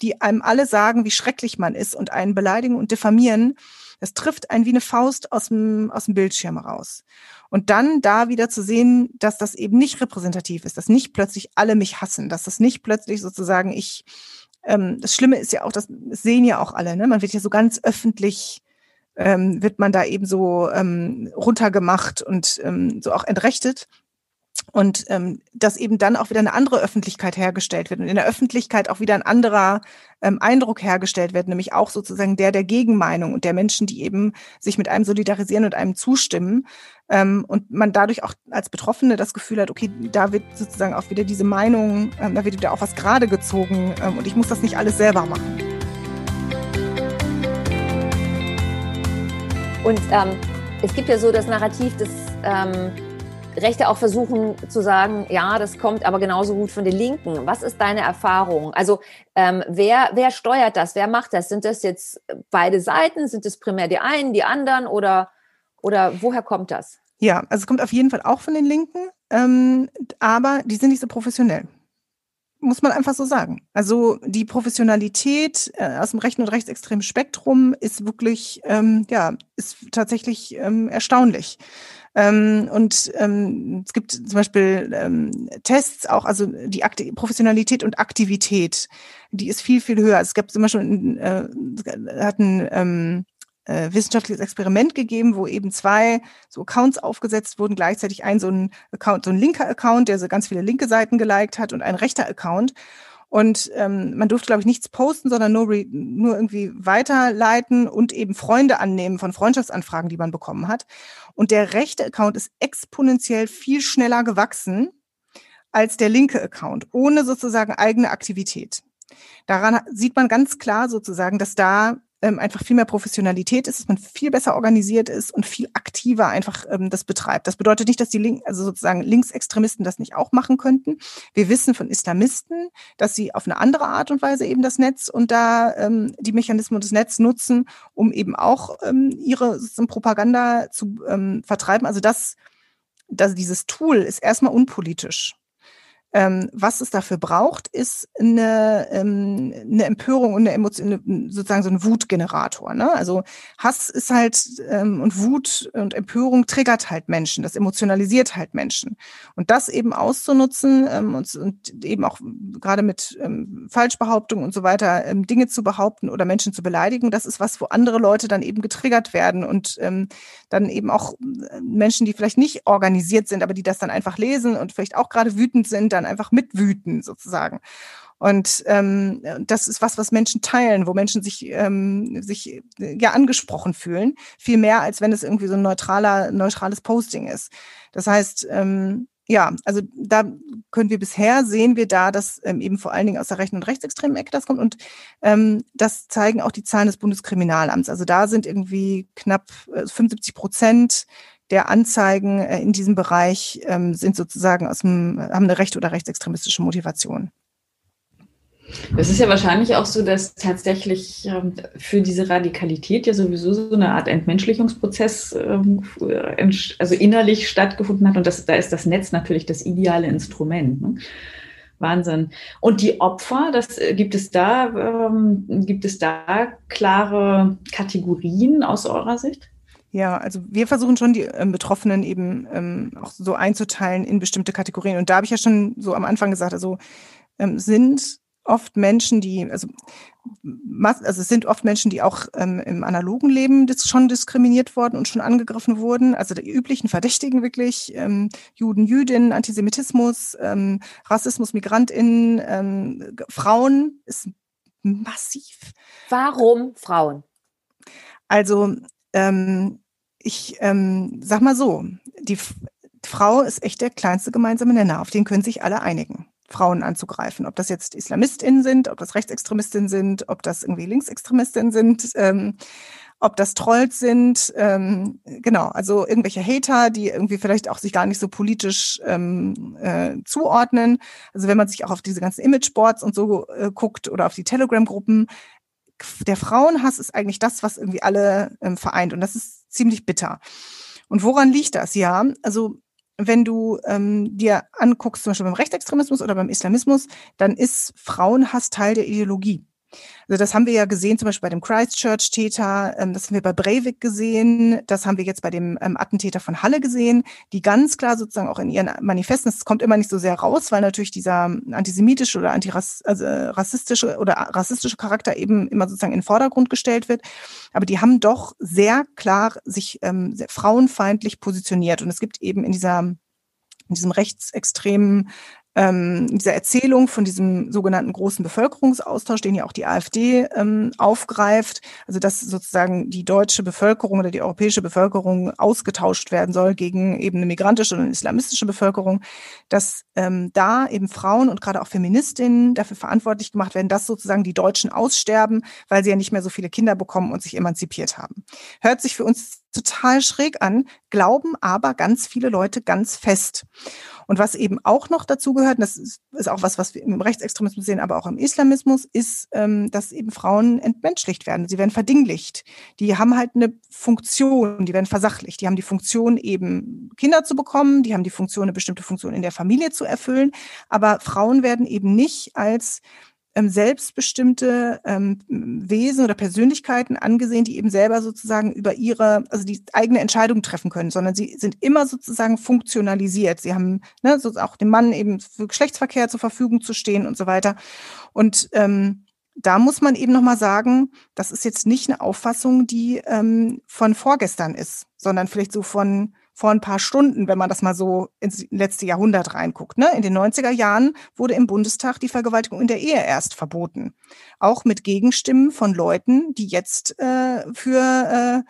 die einem alle sagen, wie schrecklich man ist und einen beleidigen und diffamieren, das trifft einen wie eine Faust aus dem, aus dem Bildschirm raus. Und dann da wieder zu sehen, dass das eben nicht repräsentativ ist, dass nicht plötzlich alle mich hassen, dass das nicht plötzlich sozusagen ich, ähm, das Schlimme ist ja auch, das sehen ja auch alle, ne? Man wird ja so ganz öffentlich ähm, wird man da eben so ähm, runtergemacht und ähm, so auch entrechtet und ähm, dass eben dann auch wieder eine andere Öffentlichkeit hergestellt wird und in der Öffentlichkeit auch wieder ein anderer ähm, Eindruck hergestellt wird, nämlich auch sozusagen der der Gegenmeinung und der Menschen, die eben sich mit einem solidarisieren und einem zustimmen ähm, und man dadurch auch als Betroffene das Gefühl hat, okay, da wird sozusagen auch wieder diese Meinung, ähm, da wird wieder auch was gerade gezogen ähm, und ich muss das nicht alles selber machen. Und ähm, es gibt ja so das Narrativ, dass ähm, Rechte auch versuchen zu sagen, ja, das kommt aber genauso gut von den Linken. Was ist deine Erfahrung? Also ähm, wer, wer steuert das? Wer macht das? Sind das jetzt beide Seiten? Sind es primär die einen, die anderen oder, oder woher kommt das? Ja, also es kommt auf jeden Fall auch von den Linken, ähm, aber die sind nicht so professionell muss man einfach so sagen. Also die Professionalität äh, aus dem rechten und rechtsextremen Spektrum ist wirklich, ähm, ja, ist tatsächlich ähm, erstaunlich. Ähm, und ähm, es gibt zum Beispiel ähm, Tests auch, also die Akti Professionalität und Aktivität, die ist viel, viel höher. Es gab zum Beispiel, äh, hatten ähm, äh, wissenschaftliches Experiment gegeben, wo eben zwei so Accounts aufgesetzt wurden, gleichzeitig ein so ein Account, so ein linker Account, der so ganz viele linke Seiten geliked hat und ein rechter Account. Und ähm, man durfte, glaube ich, nichts posten, sondern nur, nur irgendwie weiterleiten und eben Freunde annehmen von Freundschaftsanfragen, die man bekommen hat. Und der rechte Account ist exponentiell viel schneller gewachsen als der linke Account, ohne sozusagen eigene Aktivität. Daran sieht man ganz klar sozusagen, dass da ähm, einfach viel mehr Professionalität ist, dass man viel besser organisiert ist und viel aktiver einfach ähm, das betreibt. Das bedeutet nicht, dass die Link, also sozusagen Linksextremisten das nicht auch machen könnten. Wir wissen von Islamisten, dass sie auf eine andere Art und Weise eben das Netz und da ähm, die Mechanismen des Netz nutzen, um eben auch ähm, ihre Propaganda zu ähm, vertreiben. Also das, das, dieses Tool ist erstmal unpolitisch. Ähm, was es dafür braucht, ist eine, ähm, eine Empörung und eine Emotion, sozusagen so ein Wutgenerator. Ne? Also Hass ist halt ähm, und Wut und Empörung triggert halt Menschen, das emotionalisiert halt Menschen. Und das eben auszunutzen ähm, und, und eben auch gerade mit ähm, Falschbehauptungen und so weiter ähm, Dinge zu behaupten oder Menschen zu beleidigen, das ist was, wo andere Leute dann eben getriggert werden und dann eben auch äh, Menschen, die vielleicht nicht organisiert sind, aber die das dann einfach lesen und vielleicht auch gerade wütend sind, dann einfach mitwüten sozusagen. Und ähm, das ist was, was Menschen teilen, wo Menschen sich, ähm, sich äh, ja angesprochen fühlen, viel mehr als wenn es irgendwie so ein neutraler, neutrales Posting ist. Das heißt, ähm, ja, also da können wir bisher sehen wir da, dass ähm, eben vor allen Dingen aus der rechten und rechtsextremen Ecke das kommt und ähm, das zeigen auch die Zahlen des Bundeskriminalamts. Also da sind irgendwie knapp äh, 75 Prozent der Anzeigen äh, in diesem Bereich ähm, sind sozusagen aus dem, haben eine recht- oder rechtsextremistische Motivation. Es ist ja wahrscheinlich auch so, dass tatsächlich ähm, für diese Radikalität ja sowieso so eine Art Entmenschlichungsprozess ähm, also innerlich stattgefunden hat. Und das, da ist das Netz natürlich das ideale Instrument. Ne? Wahnsinn. Und die Opfer, das äh, gibt es da, ähm, gibt es da klare Kategorien aus eurer Sicht? Ja, also wir versuchen schon die ähm, Betroffenen eben ähm, auch so einzuteilen in bestimmte Kategorien. Und da habe ich ja schon so am Anfang gesagt, also ähm, sind oft Menschen, die, also, also es sind oft Menschen, die auch ähm, im analogen Leben schon diskriminiert worden und schon angegriffen wurden. Also die üblichen Verdächtigen wirklich, ähm, Juden, Jüdinnen, Antisemitismus, ähm, Rassismus, MigrantInnen, ähm, Frauen ist massiv. Warum Frauen? Also ähm, ich ähm, sag mal so, die Frau ist echt der kleinste gemeinsame Nenner, auf den können sich alle einigen. Frauen anzugreifen. Ob das jetzt IslamistInnen sind, ob das Rechtsextremistinnen sind, ob das irgendwie Linksextremistinnen sind, ähm, ob das Trolls sind, ähm, genau, also irgendwelche Hater, die irgendwie vielleicht auch sich gar nicht so politisch ähm, äh, zuordnen. Also wenn man sich auch auf diese ganzen Imageboards und so äh, guckt oder auf die Telegram-Gruppen, der Frauenhass ist eigentlich das, was irgendwie alle ähm, vereint. Und das ist ziemlich bitter. Und woran liegt das? Ja, also wenn du ähm, dir anguckst, zum Beispiel beim Rechtsextremismus oder beim Islamismus, dann ist Frauenhass Teil der Ideologie. Also das haben wir ja gesehen, zum Beispiel bei dem Christchurch-Täter, ähm, das haben wir bei Breivik gesehen, das haben wir jetzt bei dem ähm, Attentäter von Halle gesehen, die ganz klar sozusagen auch in ihren Manifesten, das kommt immer nicht so sehr raus, weil natürlich dieser antisemitische oder antirass also rassistische oder rassistische Charakter eben immer sozusagen in den Vordergrund gestellt wird. Aber die haben doch sehr klar sich ähm, sehr frauenfeindlich positioniert. Und es gibt eben in dieser in diesem rechtsextremen ähm, dieser Erzählung von diesem sogenannten großen Bevölkerungsaustausch, den ja auch die AfD ähm, aufgreift, also dass sozusagen die deutsche Bevölkerung oder die europäische Bevölkerung ausgetauscht werden soll gegen eben eine migrantische und eine islamistische Bevölkerung, dass ähm, da eben Frauen und gerade auch Feministinnen dafür verantwortlich gemacht werden, dass sozusagen die Deutschen aussterben, weil sie ja nicht mehr so viele Kinder bekommen und sich emanzipiert haben. Hört sich für uns total schräg an, glauben aber ganz viele Leute ganz fest. Und was eben auch noch dazu gehört, das ist, ist auch was, was wir im Rechtsextremismus sehen, aber auch im Islamismus, ist, ähm, dass eben Frauen entmenschlicht werden. Sie werden verdinglicht. Die haben halt eine Funktion, die werden versachlicht. Die haben die Funktion eben Kinder zu bekommen, die haben die Funktion, eine bestimmte Funktion in der Familie zu erfüllen. Aber Frauen werden eben nicht als ähm, selbstbestimmte ähm, Wesen oder Persönlichkeiten angesehen, die eben selber sozusagen über ihre, also die eigene Entscheidung treffen können, sondern sie sind immer sozusagen funktionalisiert. Sie haben ne, so auch dem Mann eben für Geschlechtsverkehr zur Verfügung zu stehen und so weiter. Und ähm, da muss man eben nochmal sagen, das ist jetzt nicht eine Auffassung, die ähm, von vorgestern ist, sondern vielleicht so von vor ein paar Stunden, wenn man das mal so ins letzte Jahrhundert reinguckt. Ne? In den 90er Jahren wurde im Bundestag die Vergewaltigung in der Ehe erst verboten. Auch mit Gegenstimmen von Leuten, die jetzt äh, für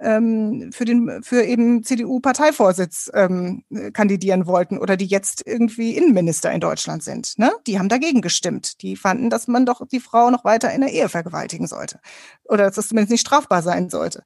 ähm, für den für eben CDU-Parteivorsitz ähm, kandidieren wollten oder die jetzt irgendwie Innenminister in Deutschland sind. Ne? Die haben dagegen gestimmt. Die fanden, dass man doch die Frau noch weiter in der Ehe vergewaltigen sollte oder dass das zumindest nicht strafbar sein sollte.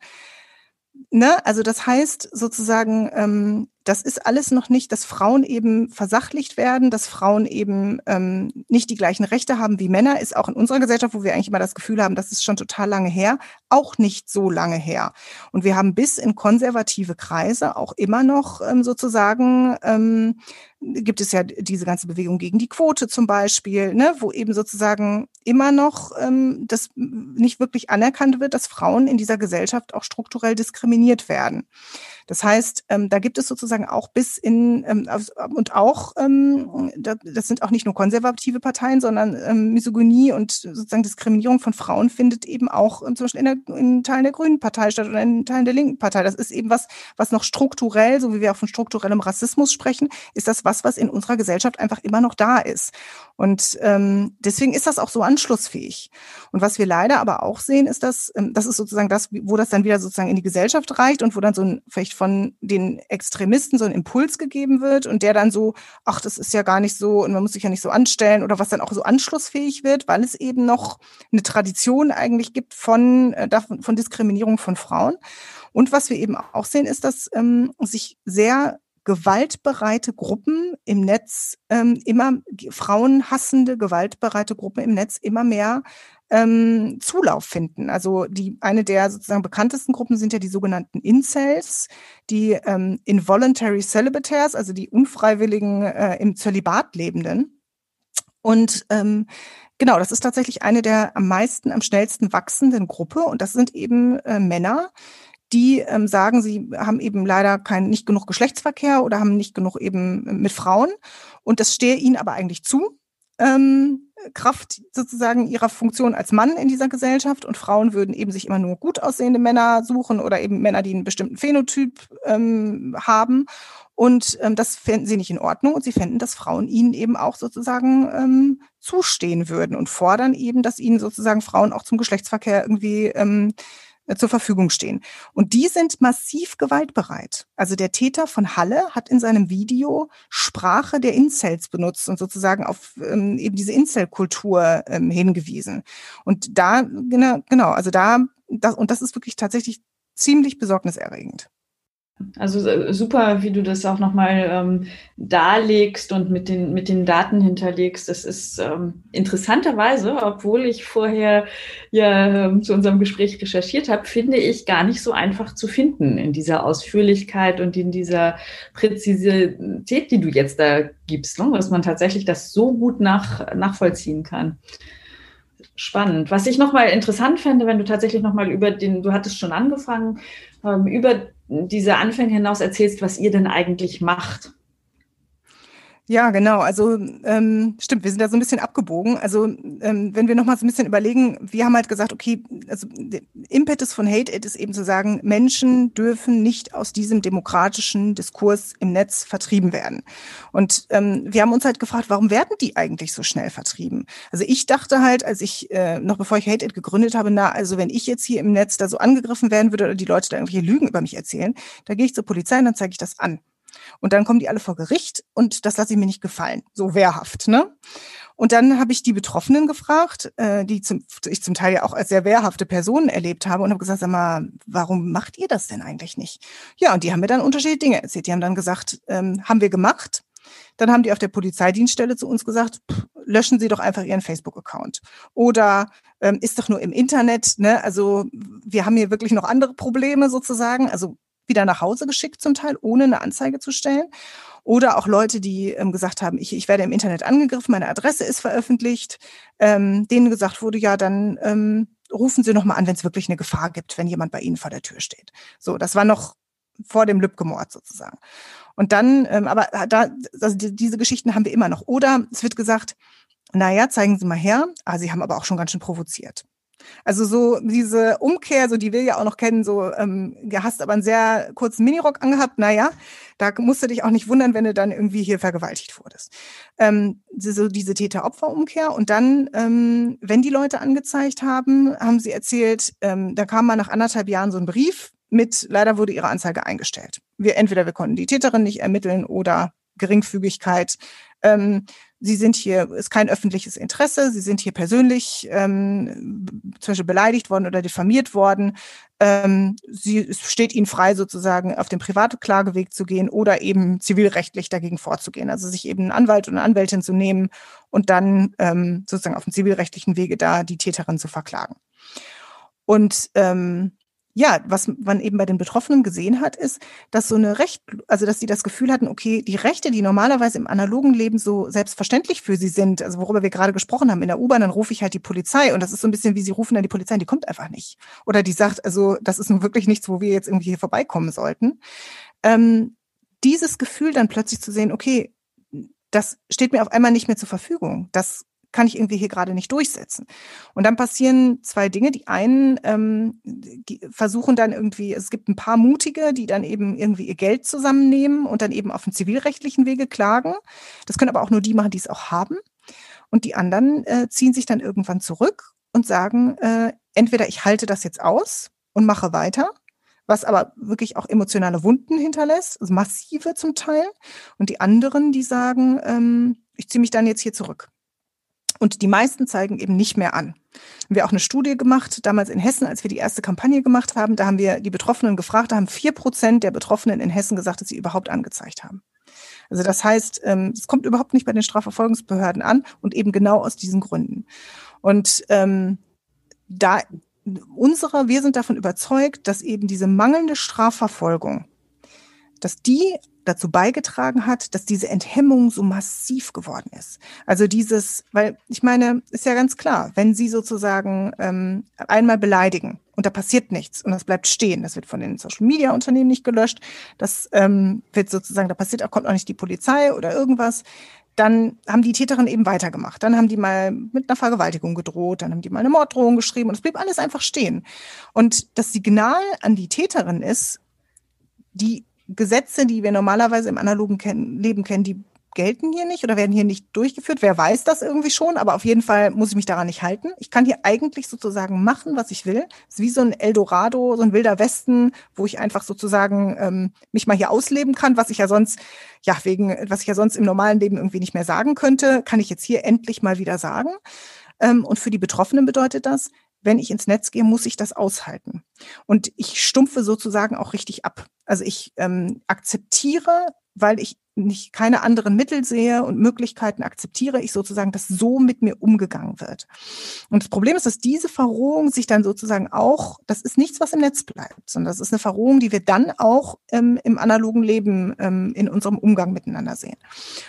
Ne? Also das heißt sozusagen, ähm, das ist alles noch nicht, dass Frauen eben versachlicht werden, dass Frauen eben ähm, nicht die gleichen Rechte haben wie Männer, ist auch in unserer Gesellschaft, wo wir eigentlich immer das Gefühl haben, das ist schon total lange her, auch nicht so lange her. Und wir haben bis in konservative Kreise auch immer noch ähm, sozusagen ähm, gibt es ja diese ganze Bewegung gegen die Quote zum Beispiel, ne, wo eben sozusagen immer noch ähm, das nicht wirklich anerkannt wird, dass Frauen in dieser Gesellschaft auch strukturell diskriminiert werden. Das heißt, ähm, da gibt es sozusagen auch bis in ähm, und auch ähm, das sind auch nicht nur konservative Parteien, sondern ähm, Misogynie und sozusagen Diskriminierung von Frauen findet eben auch ähm, zum Beispiel in, der, in Teilen der Grünen Partei statt oder in Teilen der linken Partei. Das ist eben was, was noch strukturell, so wie wir auch von strukturellem Rassismus sprechen, ist das was, was in unserer Gesellschaft einfach immer noch da ist. Und ähm, deswegen ist das auch so anschlussfähig. Und was wir leider aber auch sehen, ist, dass ähm, das ist sozusagen das, wo das dann wieder sozusagen in die Gesellschaft reicht und wo dann so ein vielleicht von den Extremisten so ein Impuls gegeben wird und der dann so, ach, das ist ja gar nicht so und man muss sich ja nicht so anstellen oder was dann auch so anschlussfähig wird, weil es eben noch eine Tradition eigentlich gibt von, äh, von Diskriminierung von Frauen. Und was wir eben auch sehen, ist, dass ähm, sich sehr gewaltbereite Gruppen im Netz ähm, immer frauenhassende gewaltbereite Gruppen im Netz immer mehr ähm, Zulauf finden. Also die eine der sozusagen bekanntesten Gruppen sind ja die sogenannten Incels, die ähm, Involuntary Celibataires, also die unfreiwilligen äh, im Zölibat lebenden. Und ähm, genau, das ist tatsächlich eine der am meisten, am schnellsten wachsenden Gruppe. Und das sind eben äh, Männer, die ähm, sagen, sie haben eben leider kein, nicht genug Geschlechtsverkehr oder haben nicht genug eben mit Frauen. Und das stehe ihnen aber eigentlich zu. Ähm, Kraft sozusagen ihrer Funktion als Mann in dieser Gesellschaft und Frauen würden eben sich immer nur gut aussehende Männer suchen oder eben Männer, die einen bestimmten Phänotyp ähm, haben. Und ähm, das fänden sie nicht in Ordnung und sie fänden, dass Frauen ihnen eben auch sozusagen ähm, zustehen würden und fordern eben, dass ihnen sozusagen Frauen auch zum Geschlechtsverkehr irgendwie ähm, äh, zur Verfügung stehen. Und die sind massiv gewaltbereit. Also der Täter von Halle hat in seinem Video Sprache der Incels benutzt und sozusagen auf ähm, eben diese Incel-Kultur ähm, hingewiesen. Und da, genau, genau also da, das, und das ist wirklich tatsächlich ziemlich besorgniserregend. Also äh, super, wie du das auch nochmal ähm, darlegst und mit den, mit den Daten hinterlegst. Das ist ähm, interessanterweise, obwohl ich vorher ja ähm, zu unserem Gespräch recherchiert habe, finde ich gar nicht so einfach zu finden in dieser Ausführlichkeit und in dieser Präzisität, die du jetzt da gibst, ne? dass man tatsächlich das so gut nach, nachvollziehen kann. Spannend. Was ich nochmal interessant fände, wenn du tatsächlich nochmal über den, du hattest schon angefangen, ähm, über diese Anfänge hinaus erzählst, was ihr denn eigentlich macht. Ja, genau. Also ähm, stimmt, wir sind da so ein bisschen abgebogen. Also ähm, wenn wir nochmal so ein bisschen überlegen, wir haben halt gesagt, okay, also Impetus von Hate It ist eben zu sagen, Menschen dürfen nicht aus diesem demokratischen Diskurs im Netz vertrieben werden. Und ähm, wir haben uns halt gefragt, warum werden die eigentlich so schnell vertrieben? Also ich dachte halt, als ich, äh, noch bevor ich Hate It gegründet habe, na, also wenn ich jetzt hier im Netz da so angegriffen werden würde oder die Leute da irgendwelche Lügen über mich erzählen, da gehe ich zur Polizei und dann zeige ich das an. Und dann kommen die alle vor Gericht und das lasse ich mir nicht gefallen. So wehrhaft, ne? Und dann habe ich die Betroffenen gefragt, äh, die zum, ich zum Teil ja auch als sehr wehrhafte Personen erlebt habe und habe gesagt, sag mal, warum macht ihr das denn eigentlich nicht? Ja, und die haben mir dann unterschiedliche Dinge erzählt. Die haben dann gesagt, ähm, haben wir gemacht. Dann haben die auf der Polizeidienststelle zu uns gesagt, pff, löschen Sie doch einfach Ihren Facebook-Account. Oder ähm, ist doch nur im Internet, ne? Also wir haben hier wirklich noch andere Probleme sozusagen. Also wieder nach Hause geschickt zum Teil, ohne eine Anzeige zu stellen. Oder auch Leute, die ähm, gesagt haben, ich, ich werde im Internet angegriffen, meine Adresse ist veröffentlicht, ähm, denen gesagt wurde, ja, dann ähm, rufen Sie nochmal an, wenn es wirklich eine Gefahr gibt, wenn jemand bei Ihnen vor der Tür steht. So, das war noch vor dem Lübcke-Mord sozusagen. Und dann, ähm, aber da, also die, diese Geschichten haben wir immer noch. Oder es wird gesagt, naja, zeigen Sie mal her, ah, Sie haben aber auch schon ganz schön provoziert. Also so diese Umkehr, so die will ja auch noch kennen, so ähm, du hast aber einen sehr kurzen Minirock angehabt, naja, da musst du dich auch nicht wundern, wenn du dann irgendwie hier vergewaltigt wurdest. Ähm, so diese Täter-Opfer-Umkehr und dann, ähm, wenn die Leute angezeigt haben, haben sie erzählt, ähm, da kam mal nach anderthalb Jahren so ein Brief, mit, leider wurde ihre Anzeige eingestellt. Wir, entweder wir konnten die Täterin nicht ermitteln oder Geringfügigkeit. Ähm, Sie sind hier, ist kein öffentliches Interesse, Sie sind hier persönlich ähm, zum Beispiel beleidigt worden oder diffamiert worden. Ähm, sie, es steht Ihnen frei, sozusagen auf den Privatklageweg zu gehen oder eben zivilrechtlich dagegen vorzugehen. Also sich eben einen Anwalt oder eine Anwältin zu nehmen und dann ähm, sozusagen auf dem zivilrechtlichen Wege da die Täterin zu verklagen. Und ähm, ja, was man eben bei den Betroffenen gesehen hat, ist, dass so eine Recht, also dass sie das Gefühl hatten, okay, die Rechte, die normalerweise im analogen Leben so selbstverständlich für sie sind, also worüber wir gerade gesprochen haben, in der U-Bahn, dann rufe ich halt die Polizei und das ist so ein bisschen wie sie rufen dann die Polizei, und die kommt einfach nicht. Oder die sagt, also das ist nun wirklich nichts, wo wir jetzt irgendwie hier vorbeikommen sollten. Ähm, dieses Gefühl dann plötzlich zu sehen, okay, das steht mir auf einmal nicht mehr zur Verfügung. Das kann ich irgendwie hier gerade nicht durchsetzen. Und dann passieren zwei Dinge. Die einen ähm, die versuchen dann irgendwie, es gibt ein paar Mutige, die dann eben irgendwie ihr Geld zusammennehmen und dann eben auf dem zivilrechtlichen Wege klagen. Das können aber auch nur die machen, die es auch haben. Und die anderen äh, ziehen sich dann irgendwann zurück und sagen, äh, entweder ich halte das jetzt aus und mache weiter, was aber wirklich auch emotionale Wunden hinterlässt, also massive zum Teil. Und die anderen, die sagen, ähm, ich ziehe mich dann jetzt hier zurück. Und die meisten zeigen eben nicht mehr an. Wir haben auch eine Studie gemacht, damals in Hessen, als wir die erste Kampagne gemacht haben. Da haben wir die Betroffenen gefragt, da haben vier Prozent der Betroffenen in Hessen gesagt, dass sie überhaupt angezeigt haben. Also das heißt, ähm, es kommt überhaupt nicht bei den Strafverfolgungsbehörden an und eben genau aus diesen Gründen. Und ähm, da unsere, wir sind davon überzeugt, dass eben diese mangelnde Strafverfolgung, dass die dazu beigetragen hat, dass diese Enthemmung so massiv geworden ist. Also dieses, weil ich meine, ist ja ganz klar, wenn Sie sozusagen ähm, einmal beleidigen und da passiert nichts und das bleibt stehen, das wird von den Social Media Unternehmen nicht gelöscht, das ähm, wird sozusagen, da passiert, kommt auch nicht die Polizei oder irgendwas, dann haben die Täterin eben weitergemacht. Dann haben die mal mit einer Vergewaltigung gedroht, dann haben die mal eine Morddrohung geschrieben und es blieb alles einfach stehen. Und das Signal an die Täterin ist, die Gesetze, die wir normalerweise im analogen kennen, Leben kennen, die gelten hier nicht oder werden hier nicht durchgeführt. Wer weiß das irgendwie schon, aber auf jeden Fall muss ich mich daran nicht halten. Ich kann hier eigentlich sozusagen machen, was ich will. Es ist wie so ein Eldorado, so ein wilder Westen, wo ich einfach sozusagen ähm, mich mal hier ausleben kann, was ich ja sonst, ja, wegen, was ich ja sonst im normalen Leben irgendwie nicht mehr sagen könnte, kann ich jetzt hier endlich mal wieder sagen. Ähm, und für die Betroffenen bedeutet das, wenn ich ins Netz gehe, muss ich das aushalten. Und ich stumpfe sozusagen auch richtig ab. Also ich ähm, akzeptiere, weil ich nicht keine anderen Mittel sehe und Möglichkeiten akzeptiere ich sozusagen, dass so mit mir umgegangen wird. Und das Problem ist, dass diese Verrohung sich dann sozusagen auch, das ist nichts, was im Netz bleibt, sondern das ist eine Verrohung, die wir dann auch ähm, im analogen Leben ähm, in unserem Umgang miteinander sehen.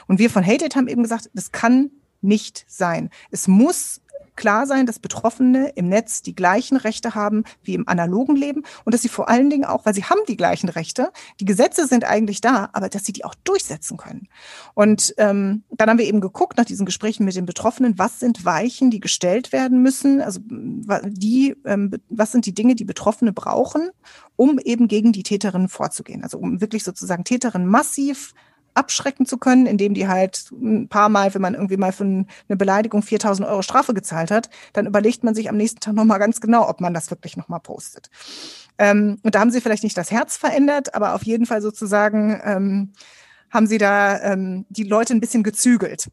Und wir von Hated haben eben gesagt, das kann nicht sein. Es muss klar sein, dass Betroffene im Netz die gleichen Rechte haben wie im analogen Leben und dass sie vor allen Dingen auch, weil sie haben die gleichen Rechte, die Gesetze sind eigentlich da, aber dass sie die auch durchsetzen können. Und ähm, dann haben wir eben geguckt nach diesen Gesprächen mit den Betroffenen, was sind Weichen, die gestellt werden müssen, also die, ähm, was sind die Dinge, die Betroffene brauchen, um eben gegen die Täterinnen vorzugehen. Also um wirklich sozusagen Täterinnen massiv abschrecken zu können, indem die halt ein paar Mal, wenn man irgendwie mal für eine Beleidigung 4000 Euro Strafe gezahlt hat, dann überlegt man sich am nächsten Tag nochmal ganz genau, ob man das wirklich nochmal postet. Ähm, und da haben sie vielleicht nicht das Herz verändert, aber auf jeden Fall sozusagen ähm, haben sie da ähm, die Leute ein bisschen gezügelt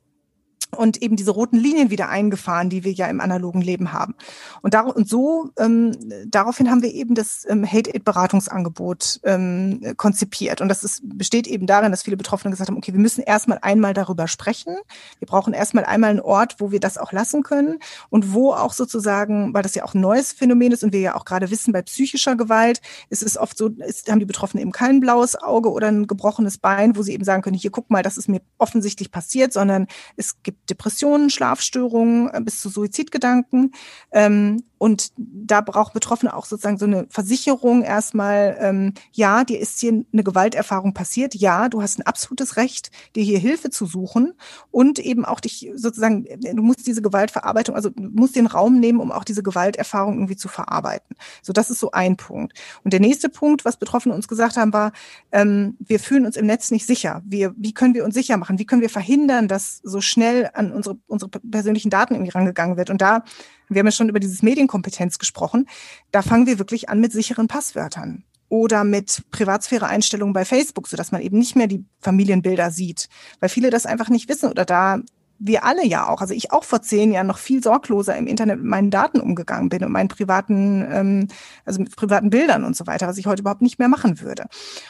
und eben diese roten Linien wieder eingefahren, die wir ja im analogen Leben haben. Und, dar und so ähm, daraufhin haben wir eben das ähm, Hate-Aid-Beratungsangebot ähm, konzipiert. Und das ist, besteht eben darin, dass viele Betroffene gesagt haben, okay, wir müssen erstmal einmal darüber sprechen. Wir brauchen erstmal einmal einen Ort, wo wir das auch lassen können und wo auch sozusagen, weil das ja auch ein neues Phänomen ist und wir ja auch gerade wissen, bei psychischer Gewalt ist es oft so, ist, haben die Betroffenen eben kein blaues Auge oder ein gebrochenes Bein, wo sie eben sagen können, hier guck mal, das ist mir offensichtlich passiert, sondern es gibt Depressionen, Schlafstörungen äh, bis zu Suizidgedanken. Ähm, und da braucht Betroffene auch sozusagen so eine Versicherung erstmal, ähm, ja, dir ist hier eine Gewalterfahrung passiert, ja, du hast ein absolutes Recht, dir hier Hilfe zu suchen und eben auch dich sozusagen, du musst diese Gewaltverarbeitung, also du musst den Raum nehmen, um auch diese Gewalterfahrung irgendwie zu verarbeiten. So, das ist so ein Punkt. Und der nächste Punkt, was Betroffene uns gesagt haben, war, ähm, wir fühlen uns im Netz nicht sicher. Wir, wie können wir uns sicher machen? Wie können wir verhindern, dass so schnell an unsere, unsere persönlichen Daten irgendwie rangegangen wird? Und da wir haben ja schon über dieses Medienkompetenz gesprochen. Da fangen wir wirklich an mit sicheren Passwörtern. oder mit Privatsphäre-Einstellungen bei Facebook, so dass man eben nicht mehr die Familienbilder sieht, weil viele das einfach nicht wissen oder da wir alle ja auch, also ich auch vor zehn Jahren noch viel sorgloser im Internet mit meinen Daten umgegangen bin und meinen privaten, ähm, also mit privaten Bildern und so weiter, was ich heute überhaupt nicht mehr machen würde.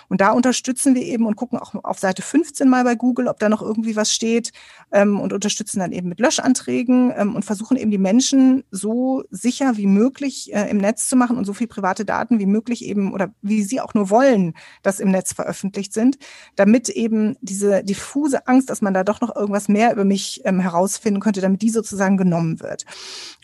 Und da unterstützen wir eben und gucken auch auf Seite 15 mal bei Google, ob da noch irgendwie was steht ähm, und unterstützen dann eben mit Löschanträgen ähm, und versuchen eben die Menschen so sicher wie möglich äh, im Netz zu machen und so viel private Daten wie möglich eben oder wie sie auch nur wollen, dass im Netz veröffentlicht sind, damit eben diese diffuse Angst, dass man da doch noch irgendwas mehr über mich ähm, herausfinden könnte, damit die sozusagen genommen wird.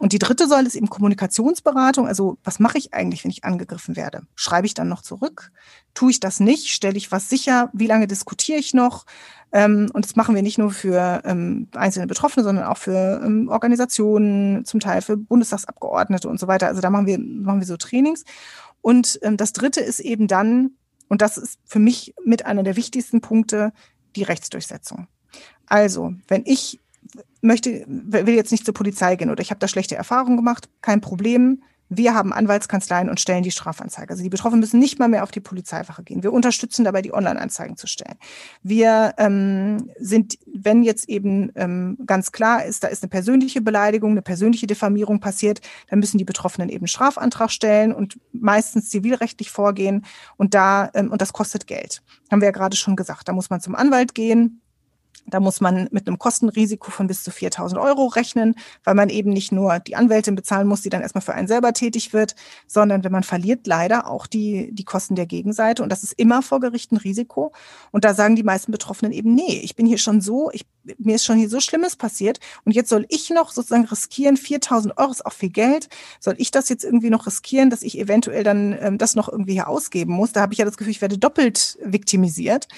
Und die dritte Säule ist eben Kommunikationsberatung. Also was mache ich eigentlich, wenn ich angegriffen werde? Schreibe ich dann noch zurück? Tue ich das nicht? Stelle ich was sicher? Wie lange diskutiere ich noch? Ähm, und das machen wir nicht nur für ähm, einzelne Betroffene, sondern auch für ähm, Organisationen, zum Teil für Bundestagsabgeordnete und so weiter. Also da machen wir, machen wir so Trainings. Und ähm, das Dritte ist eben dann, und das ist für mich mit einer der wichtigsten Punkte, die Rechtsdurchsetzung. Also, wenn ich möchte, will jetzt nicht zur Polizei gehen oder ich habe da schlechte Erfahrungen gemacht, kein Problem. Wir haben Anwaltskanzleien und stellen die Strafanzeige. Also die Betroffenen müssen nicht mal mehr auf die Polizeiwache gehen. Wir unterstützen dabei, die Online-Anzeigen zu stellen. Wir ähm, sind, wenn jetzt eben ähm, ganz klar ist, da ist eine persönliche Beleidigung, eine persönliche Diffamierung passiert, dann müssen die Betroffenen eben Strafantrag stellen und meistens zivilrechtlich vorgehen. Und da ähm, und das kostet Geld. Haben wir ja gerade schon gesagt. Da muss man zum Anwalt gehen da muss man mit einem Kostenrisiko von bis zu 4000 Euro rechnen, weil man eben nicht nur die Anwältin bezahlen muss, die dann erstmal für einen selber tätig wird, sondern wenn man verliert, leider auch die, die Kosten der Gegenseite. Und das ist immer vor Gericht ein Risiko. Und da sagen die meisten Betroffenen eben, nee, ich bin hier schon so, ich, mir ist schon hier so Schlimmes passiert. Und jetzt soll ich noch sozusagen riskieren, 4000 Euro ist auch viel Geld. Soll ich das jetzt irgendwie noch riskieren, dass ich eventuell dann ähm, das noch irgendwie hier ausgeben muss? Da habe ich ja das Gefühl, ich werde doppelt viktimisiert.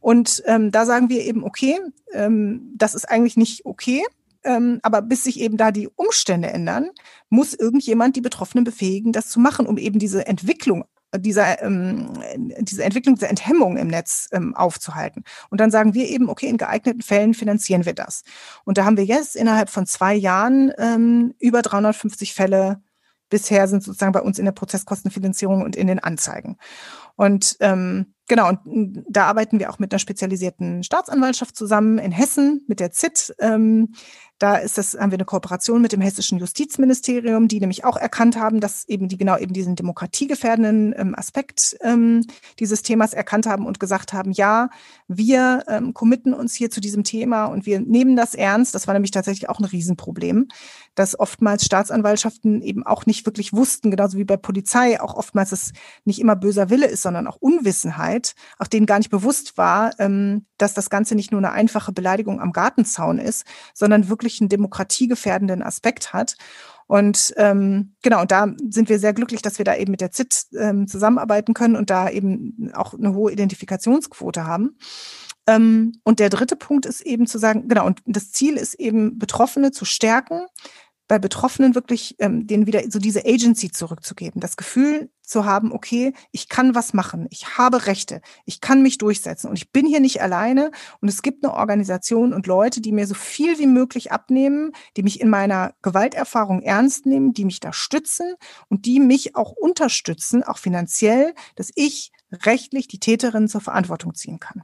Und ähm, da sagen wir eben, okay, ähm, das ist eigentlich nicht okay. Ähm, aber bis sich eben da die Umstände ändern, muss irgendjemand die Betroffenen befähigen, das zu machen, um eben diese Entwicklung dieser, ähm, diese Entwicklung, diese Enthemmung im Netz ähm, aufzuhalten. Und dann sagen wir eben, okay, in geeigneten Fällen finanzieren wir das. Und da haben wir jetzt innerhalb von zwei Jahren ähm, über 350 Fälle bisher sind sozusagen bei uns in der Prozesskostenfinanzierung und in den Anzeigen. Und ähm, genau, und da arbeiten wir auch mit einer spezialisierten Staatsanwaltschaft zusammen in Hessen, mit der ZIT. Ähm, da ist das, haben wir eine Kooperation mit dem hessischen Justizministerium, die nämlich auch erkannt haben, dass eben die genau eben diesen demokratiegefährdenden ähm, Aspekt ähm, dieses Themas erkannt haben und gesagt haben, ja, wir ähm, committen uns hier zu diesem Thema und wir nehmen das ernst. Das war nämlich tatsächlich auch ein Riesenproblem, dass oftmals Staatsanwaltschaften eben auch nicht wirklich wussten, genauso wie bei Polizei auch oftmals es nicht immer böser Wille ist, sondern auch Unwissenheit, auch denen gar nicht bewusst war, ähm, dass das Ganze nicht nur eine einfache Beleidigung am Gartenzaun ist, sondern wirklich einen demokratiegefährdenden Aspekt hat. Und ähm, genau, und da sind wir sehr glücklich, dass wir da eben mit der ZIT ähm, zusammenarbeiten können und da eben auch eine hohe Identifikationsquote haben. Ähm, und der dritte Punkt ist eben zu sagen, genau, und das Ziel ist eben, Betroffene zu stärken, bei Betroffenen wirklich ähm, denen wieder so diese Agency zurückzugeben, das Gefühl zu haben, okay, ich kann was machen, ich habe Rechte, ich kann mich durchsetzen und ich bin hier nicht alleine und es gibt eine Organisation und Leute, die mir so viel wie möglich abnehmen, die mich in meiner Gewalterfahrung ernst nehmen, die mich da stützen und die mich auch unterstützen, auch finanziell, dass ich rechtlich die Täterin zur Verantwortung ziehen kann.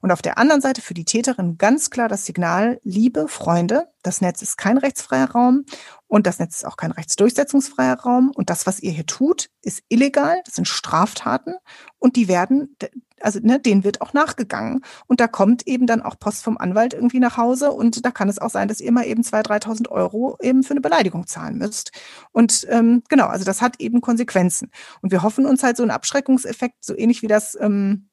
Und auf der anderen Seite für die Täterin ganz klar das Signal, liebe Freunde, das Netz ist kein rechtsfreier Raum und das Netz ist auch kein rechtsdurchsetzungsfreier Raum. Und das, was ihr hier tut, ist illegal, das sind Straftaten und die werden, also ne, denen wird auch nachgegangen. Und da kommt eben dann auch Post vom Anwalt irgendwie nach Hause und da kann es auch sein, dass ihr mal eben 2.000, 3.000 Euro eben für eine Beleidigung zahlen müsst. Und ähm, genau, also das hat eben Konsequenzen. Und wir hoffen uns halt so einen Abschreckungseffekt, so ähnlich wie das ähm,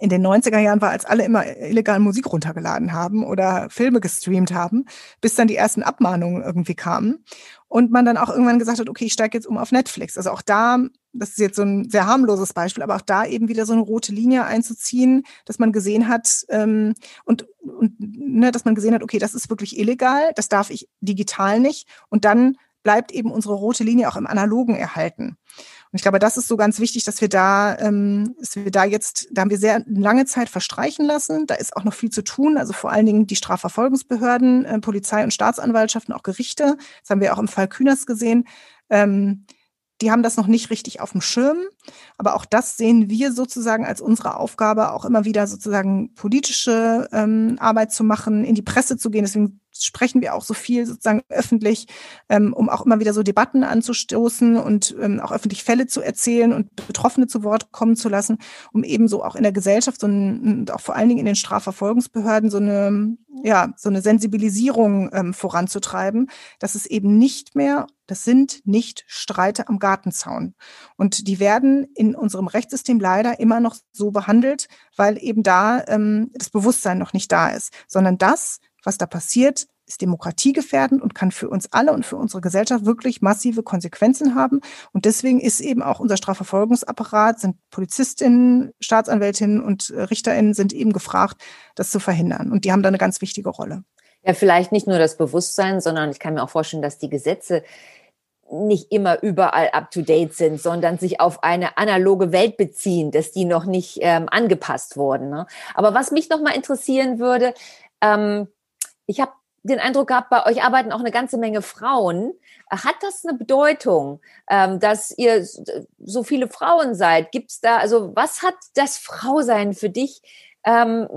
in den 90er Jahren war, als alle immer illegal Musik runtergeladen haben oder Filme gestreamt haben, bis dann die ersten Abmahnungen irgendwie kamen. Und man dann auch irgendwann gesagt hat, okay, ich steige jetzt um auf Netflix. Also auch da, das ist jetzt so ein sehr harmloses Beispiel, aber auch da eben wieder so eine rote Linie einzuziehen, dass man gesehen hat und, und ne, dass man gesehen hat, okay, das ist wirklich illegal, das darf ich digital nicht. Und dann bleibt eben unsere rote Linie auch im Analogen erhalten. Ich glaube, das ist so ganz wichtig, dass wir da, ähm, dass wir da jetzt, da haben wir sehr lange Zeit verstreichen lassen. Da ist auch noch viel zu tun. Also vor allen Dingen die Strafverfolgungsbehörden, äh, Polizei und Staatsanwaltschaften, auch Gerichte. Das haben wir auch im Fall Kühners gesehen. Ähm, die haben das noch nicht richtig auf dem Schirm. Aber auch das sehen wir sozusagen als unsere Aufgabe, auch immer wieder sozusagen politische ähm, Arbeit zu machen, in die Presse zu gehen. Deswegen sprechen wir auch so viel sozusagen öffentlich, ähm, um auch immer wieder so Debatten anzustoßen und ähm, auch öffentlich Fälle zu erzählen und Betroffene zu Wort kommen zu lassen, um ebenso auch in der Gesellschaft so ein, und auch vor allen Dingen in den Strafverfolgungsbehörden so eine, ja, so eine Sensibilisierung ähm, voranzutreiben, dass es eben nicht mehr das sind nicht Streite am Gartenzaun. Und die werden in unserem Rechtssystem leider immer noch so behandelt, weil eben da ähm, das Bewusstsein noch nicht da ist, sondern das was da passiert, ist demokratiegefährdend und kann für uns alle und für unsere Gesellschaft wirklich massive Konsequenzen haben. Und deswegen ist eben auch unser Strafverfolgungsapparat, sind Polizistinnen, Staatsanwältinnen und äh, Richterinnen sind eben gefragt, das zu verhindern. Und die haben da eine ganz wichtige Rolle. Ja, vielleicht nicht nur das Bewusstsein, sondern ich kann mir auch vorstellen, dass die Gesetze nicht immer überall up-to-date sind, sondern sich auf eine analoge Welt beziehen, dass die noch nicht ähm, angepasst wurden. Ne? Aber was mich noch mal interessieren würde, ähm, ich habe den Eindruck gehabt, bei euch arbeiten auch eine ganze Menge Frauen. Hat das eine Bedeutung, ähm, dass ihr so viele Frauen seid? Gibt es da, also was hat das Frausein für dich? Ähm,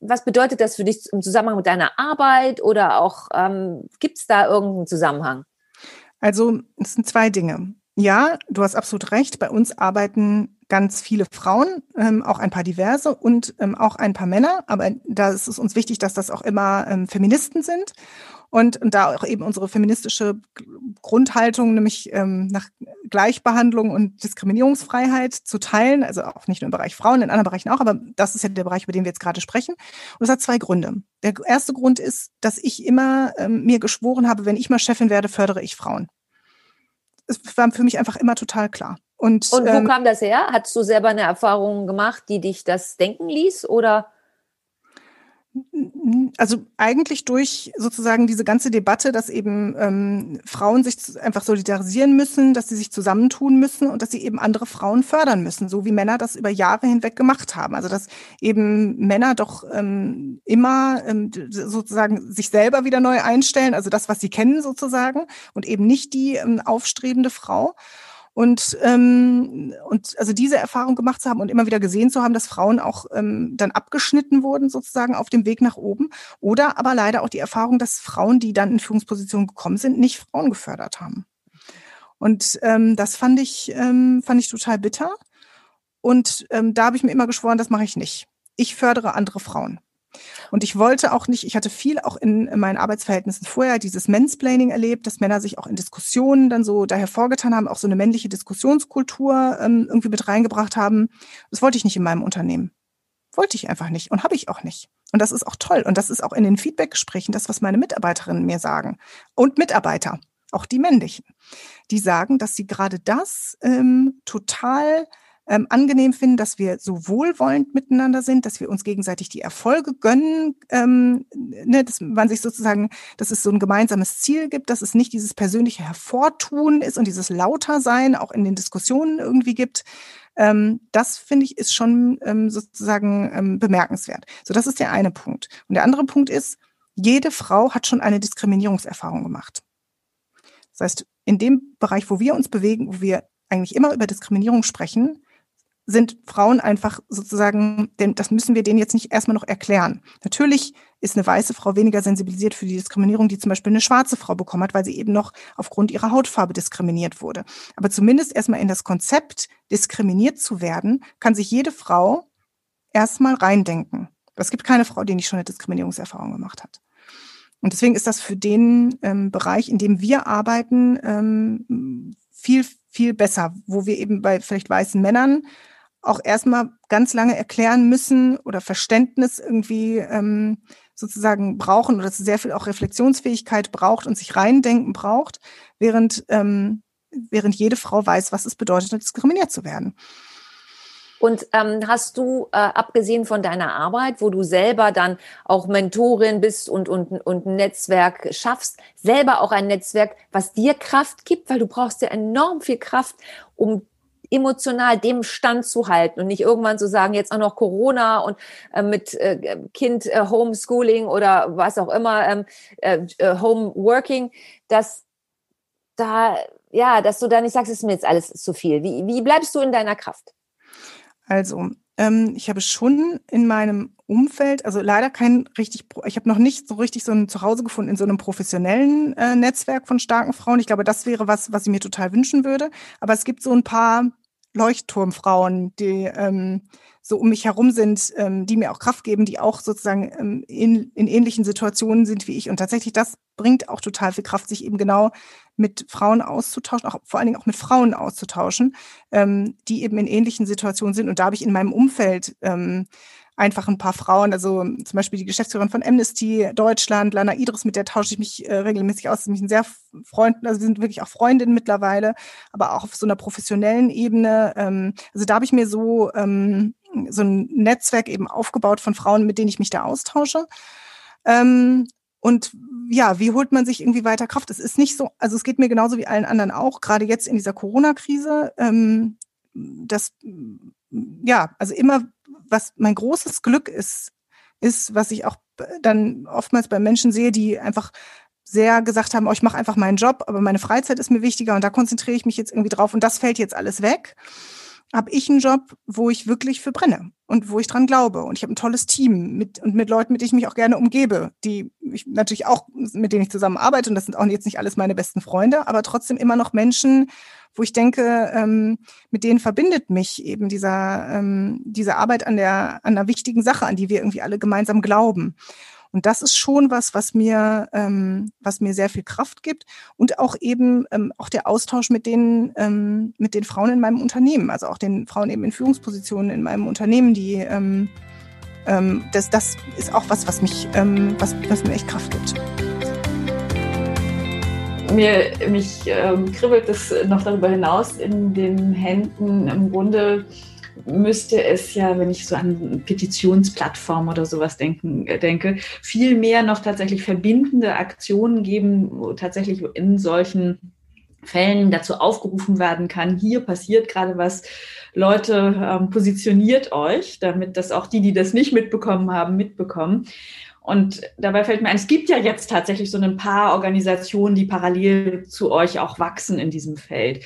was bedeutet das für dich im Zusammenhang mit deiner Arbeit oder auch ähm, gibt es da irgendeinen Zusammenhang? Also es sind zwei Dinge. Ja, du hast absolut recht. Bei uns arbeiten ganz viele Frauen, ähm, auch ein paar diverse und ähm, auch ein paar Männer. Aber da ist es uns wichtig, dass das auch immer ähm, Feministen sind. Und, und da auch eben unsere feministische Grundhaltung, nämlich ähm, nach Gleichbehandlung und Diskriminierungsfreiheit zu teilen, also auch nicht nur im Bereich Frauen, in anderen Bereichen auch, aber das ist ja der Bereich, über den wir jetzt gerade sprechen. Und das hat zwei Gründe. Der erste Grund ist, dass ich immer ähm, mir geschworen habe, wenn ich mal Chefin werde, fördere ich Frauen. Es war für mich einfach immer total klar. Und, und wo ähm, kam das her? Hattest du selber eine Erfahrung gemacht, die dich das denken ließ? Oder? Also eigentlich durch sozusagen diese ganze Debatte, dass eben ähm, Frauen sich einfach solidarisieren müssen, dass sie sich zusammentun müssen und dass sie eben andere Frauen fördern müssen, so wie Männer das über Jahre hinweg gemacht haben. Also dass eben Männer doch ähm, immer ähm, sozusagen sich selber wieder neu einstellen, also das, was sie kennen sozusagen, und eben nicht die ähm, aufstrebende Frau. Und, ähm, und also diese Erfahrung gemacht zu haben und immer wieder gesehen zu haben, dass Frauen auch ähm, dann abgeschnitten wurden, sozusagen auf dem Weg nach oben. Oder aber leider auch die Erfahrung, dass Frauen, die dann in Führungspositionen gekommen sind, nicht Frauen gefördert haben. Und ähm, das fand ich, ähm, fand ich total bitter. Und ähm, da habe ich mir immer geschworen, das mache ich nicht. Ich fördere andere Frauen. Und ich wollte auch nicht, ich hatte viel auch in, in meinen Arbeitsverhältnissen vorher dieses Mansplaining erlebt, dass Männer sich auch in Diskussionen dann so da hervorgetan haben, auch so eine männliche Diskussionskultur ähm, irgendwie mit reingebracht haben. Das wollte ich nicht in meinem Unternehmen. Wollte ich einfach nicht und habe ich auch nicht. Und das ist auch toll. Und das ist auch in den Feedbackgesprächen das, was meine Mitarbeiterinnen mir sagen. Und Mitarbeiter, auch die männlichen. Die sagen, dass sie gerade das ähm, total ähm, angenehm finden, dass wir so wohlwollend miteinander sind, dass wir uns gegenseitig die Erfolge gönnen, ähm, ne, dass man sich sozusagen, dass es so ein gemeinsames Ziel gibt, dass es nicht dieses persönliche Hervortun ist und dieses Lautersein auch in den Diskussionen irgendwie gibt. Ähm, das finde ich ist schon ähm, sozusagen ähm, bemerkenswert. So, das ist der eine Punkt. Und der andere Punkt ist, jede Frau hat schon eine Diskriminierungserfahrung gemacht. Das heißt, in dem Bereich, wo wir uns bewegen, wo wir eigentlich immer über Diskriminierung sprechen, sind Frauen einfach sozusagen, denn das müssen wir denen jetzt nicht erstmal noch erklären. Natürlich ist eine weiße Frau weniger sensibilisiert für die Diskriminierung, die zum Beispiel eine schwarze Frau bekommen hat, weil sie eben noch aufgrund ihrer Hautfarbe diskriminiert wurde. Aber zumindest erstmal in das Konzept, diskriminiert zu werden, kann sich jede Frau erstmal reindenken. Es gibt keine Frau, die nicht schon eine Diskriminierungserfahrung gemacht hat. Und deswegen ist das für den ähm, Bereich, in dem wir arbeiten, ähm, viel, viel besser, wo wir eben bei vielleicht weißen Männern auch erstmal ganz lange erklären müssen oder Verständnis irgendwie ähm, sozusagen brauchen oder sehr viel auch Reflexionsfähigkeit braucht und sich reindenken braucht, während, ähm, während jede Frau weiß, was es bedeutet, diskriminiert zu werden. Und ähm, hast du, äh, abgesehen von deiner Arbeit, wo du selber dann auch Mentorin bist und, und, und ein Netzwerk schaffst, selber auch ein Netzwerk, was dir Kraft gibt, weil du brauchst ja enorm viel Kraft, um emotional dem Stand zu halten und nicht irgendwann zu sagen, jetzt auch noch Corona und äh, mit äh, Kind äh, Homeschooling oder was auch immer, ähm, äh, äh Homeworking, dass da, ja, dass du da nicht sagst, es ist mir jetzt alles zu viel? Wie, wie bleibst du in deiner Kraft? Also, ähm, ich habe schon in meinem Umfeld, also leider kein richtig, ich habe noch nicht so richtig so ein Zuhause gefunden in so einem professionellen äh, Netzwerk von starken Frauen. Ich glaube, das wäre was, was ich mir total wünschen würde. Aber es gibt so ein paar Leuchtturmfrauen, die ähm, so um mich herum sind, ähm, die mir auch Kraft geben, die auch sozusagen ähm, in, in ähnlichen Situationen sind wie ich. Und tatsächlich, das bringt auch total viel Kraft, sich eben genau mit Frauen auszutauschen, auch vor allen Dingen auch mit Frauen auszutauschen, ähm, die eben in ähnlichen Situationen sind. Und da habe ich in meinem Umfeld ähm, einfach ein paar Frauen, also zum Beispiel die Geschäftsführerin von Amnesty Deutschland, Lana Idris, mit der tausche ich mich äh, regelmäßig aus. Mich ein sehr Freund, also wir sind wirklich auch Freundinnen mittlerweile, aber auch auf so einer professionellen Ebene. Ähm, also da habe ich mir so ähm, so ein Netzwerk eben aufgebaut von Frauen, mit denen ich mich da austausche. Ähm, und ja, wie holt man sich irgendwie weiter Kraft? Es ist nicht so, also es geht mir genauso wie allen anderen auch, gerade jetzt in dieser Corona-Krise. Ähm, das, ja, also immer, was mein großes Glück ist, ist, was ich auch dann oftmals bei Menschen sehe, die einfach sehr gesagt haben, oh, ich mache einfach meinen Job, aber meine Freizeit ist mir wichtiger und da konzentriere ich mich jetzt irgendwie drauf und das fällt jetzt alles weg habe ich einen Job, wo ich wirklich für brenne und wo ich dran glaube. Und ich habe ein tolles Team mit, und mit Leuten, mit denen ich mich auch gerne umgebe, die ich natürlich auch, mit denen ich zusammenarbeite. Und das sind auch jetzt nicht alles meine besten Freunde, aber trotzdem immer noch Menschen, wo ich denke, ähm, mit denen verbindet mich eben dieser, ähm, diese Arbeit an der, an einer wichtigen Sache, an die wir irgendwie alle gemeinsam glauben. Und das ist schon was, was mir, ähm, was mir sehr viel Kraft gibt und auch eben ähm, auch der Austausch mit den, ähm, mit den Frauen in meinem Unternehmen, also auch den Frauen eben in Führungspositionen in meinem Unternehmen, die ähm, ähm, das, das ist auch was, was mich, ähm, was, was mir echt Kraft gibt. Mir, mich ähm, kribbelt es noch darüber hinaus in den Händen im Grunde müsste es ja, wenn ich so an Petitionsplattformen oder sowas denken, äh, denke, viel mehr noch tatsächlich verbindende Aktionen geben, wo tatsächlich in solchen Fällen dazu aufgerufen werden kann, hier passiert gerade was, Leute, ähm, positioniert euch, damit das auch die, die das nicht mitbekommen haben, mitbekommen. Und dabei fällt mir ein, es gibt ja jetzt tatsächlich so ein paar Organisationen, die parallel zu euch auch wachsen in diesem Feld.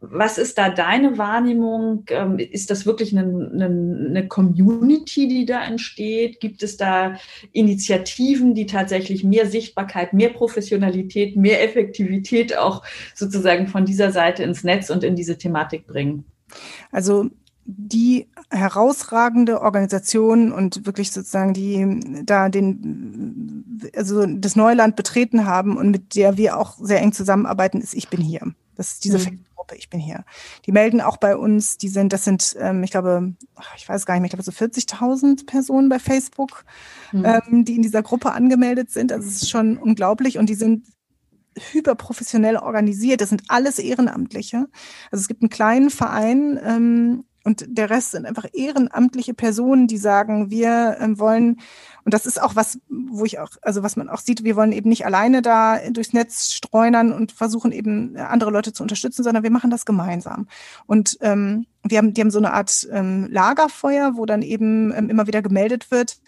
Was ist da deine Wahrnehmung? Ähm, ist das wirklich eine, eine, eine, Community, die da entsteht? Gibt es da Initiativen, die tatsächlich mehr Sichtbarkeit, mehr Professionalität, mehr Effektivität auch sozusagen von dieser Seite ins Netz und in diese Thematik bringen? Also die herausragende Organisation und wirklich sozusagen die da den also das Neuland betreten haben und mit der wir auch sehr eng zusammenarbeiten, ist Ich bin hier. Das ist diese mhm. Gruppe, ich bin hier. Die melden auch bei uns, die sind, das sind, ähm, ich glaube, ich weiß gar nicht mehr, ich glaube so 40.000 Personen bei Facebook, mhm. ähm, die in dieser Gruppe angemeldet sind. Also es ist schon unglaublich und die sind hyperprofessionell organisiert. Das sind alles Ehrenamtliche. Also es gibt einen kleinen Verein ähm, und der Rest sind einfach ehrenamtliche Personen, die sagen, wir ähm, wollen, und das ist auch was, wo ich auch, also was man auch sieht, wir wollen eben nicht alleine da durchs Netz streunern und versuchen eben andere Leute zu unterstützen, sondern wir machen das gemeinsam. Und ähm, wir haben, die haben so eine Art ähm, Lagerfeuer, wo dann eben ähm, immer wieder gemeldet wird,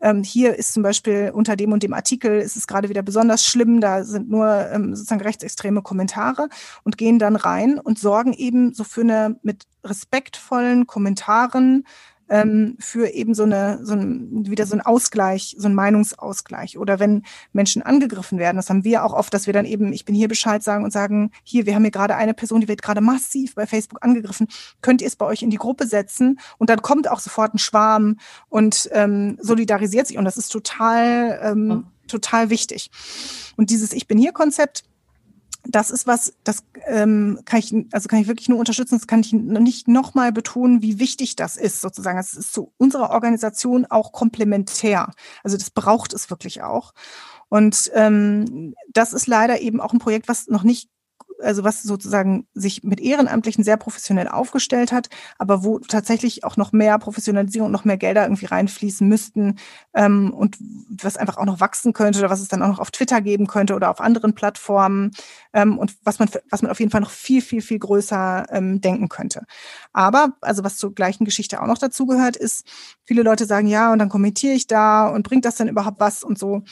ähm, hier ist zum Beispiel unter dem und dem Artikel ist es gerade wieder besonders schlimm, da sind nur ähm, sozusagen rechtsextreme Kommentare und gehen dann rein und sorgen eben so für eine mit respektvollen Kommentaren ähm, für eben so eine, so ein, wieder so ein Ausgleich, so ein Meinungsausgleich. Oder wenn Menschen angegriffen werden, das haben wir auch oft, dass wir dann eben, ich bin hier Bescheid sagen und sagen, hier, wir haben hier gerade eine Person, die wird gerade massiv bei Facebook angegriffen, könnt ihr es bei euch in die Gruppe setzen? Und dann kommt auch sofort ein Schwarm und ähm, solidarisiert sich. Und das ist total, ähm, total wichtig. Und dieses Ich bin hier Konzept, das ist was, das ähm, kann ich, also kann ich wirklich nur unterstützen. Das kann ich nicht nochmal betonen, wie wichtig das ist, sozusagen. Es ist zu unserer Organisation auch komplementär. Also das braucht es wirklich auch. Und ähm, das ist leider eben auch ein Projekt, was noch nicht also was sozusagen sich mit Ehrenamtlichen sehr professionell aufgestellt hat, aber wo tatsächlich auch noch mehr Professionalisierung, noch mehr Gelder irgendwie reinfließen müssten ähm, und was einfach auch noch wachsen könnte oder was es dann auch noch auf Twitter geben könnte oder auf anderen Plattformen ähm, und was man, was man auf jeden Fall noch viel, viel, viel größer ähm, denken könnte. Aber, also was zur gleichen Geschichte auch noch dazu gehört, ist, viele Leute sagen, ja, und dann kommentiere ich da und bringt das dann überhaupt was und so.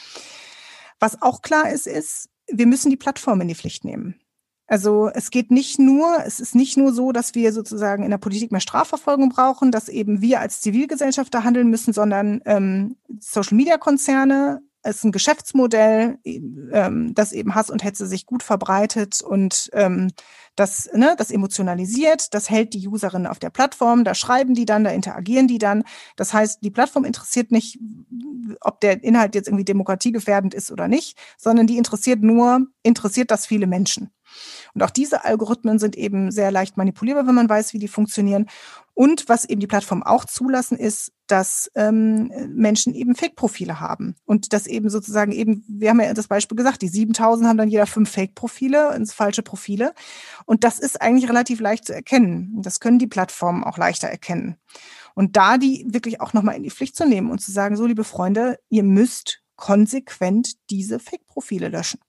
Was auch klar ist, ist, wir müssen die Plattform in die Pflicht nehmen. Also es geht nicht nur, es ist nicht nur so, dass wir sozusagen in der Politik mehr Strafverfolgung brauchen, dass eben wir als Zivilgesellschaft da handeln müssen, sondern ähm, Social-Media-Konzerne ist ein Geschäftsmodell, ähm, das eben Hass und Hetze sich gut verbreitet und ähm, das, ne, das emotionalisiert, das hält die Userinnen auf der Plattform, da schreiben die dann, da interagieren die dann. Das heißt, die Plattform interessiert nicht, ob der Inhalt jetzt irgendwie demokratiegefährdend ist oder nicht, sondern die interessiert nur, interessiert das viele Menschen. Und auch diese Algorithmen sind eben sehr leicht manipulierbar, wenn man weiß, wie die funktionieren. Und was eben die Plattform auch zulassen, ist, dass ähm, Menschen eben Fake-Profile haben. Und das eben sozusagen eben, wir haben ja das Beispiel gesagt, die 7000 haben dann jeder fünf Fake-Profile, ins falsche Profile. Und das ist eigentlich relativ leicht zu erkennen. Das können die Plattformen auch leichter erkennen. Und da die wirklich auch nochmal in die Pflicht zu nehmen und zu sagen, so liebe Freunde, ihr müsst konsequent diese Fake-Profile löschen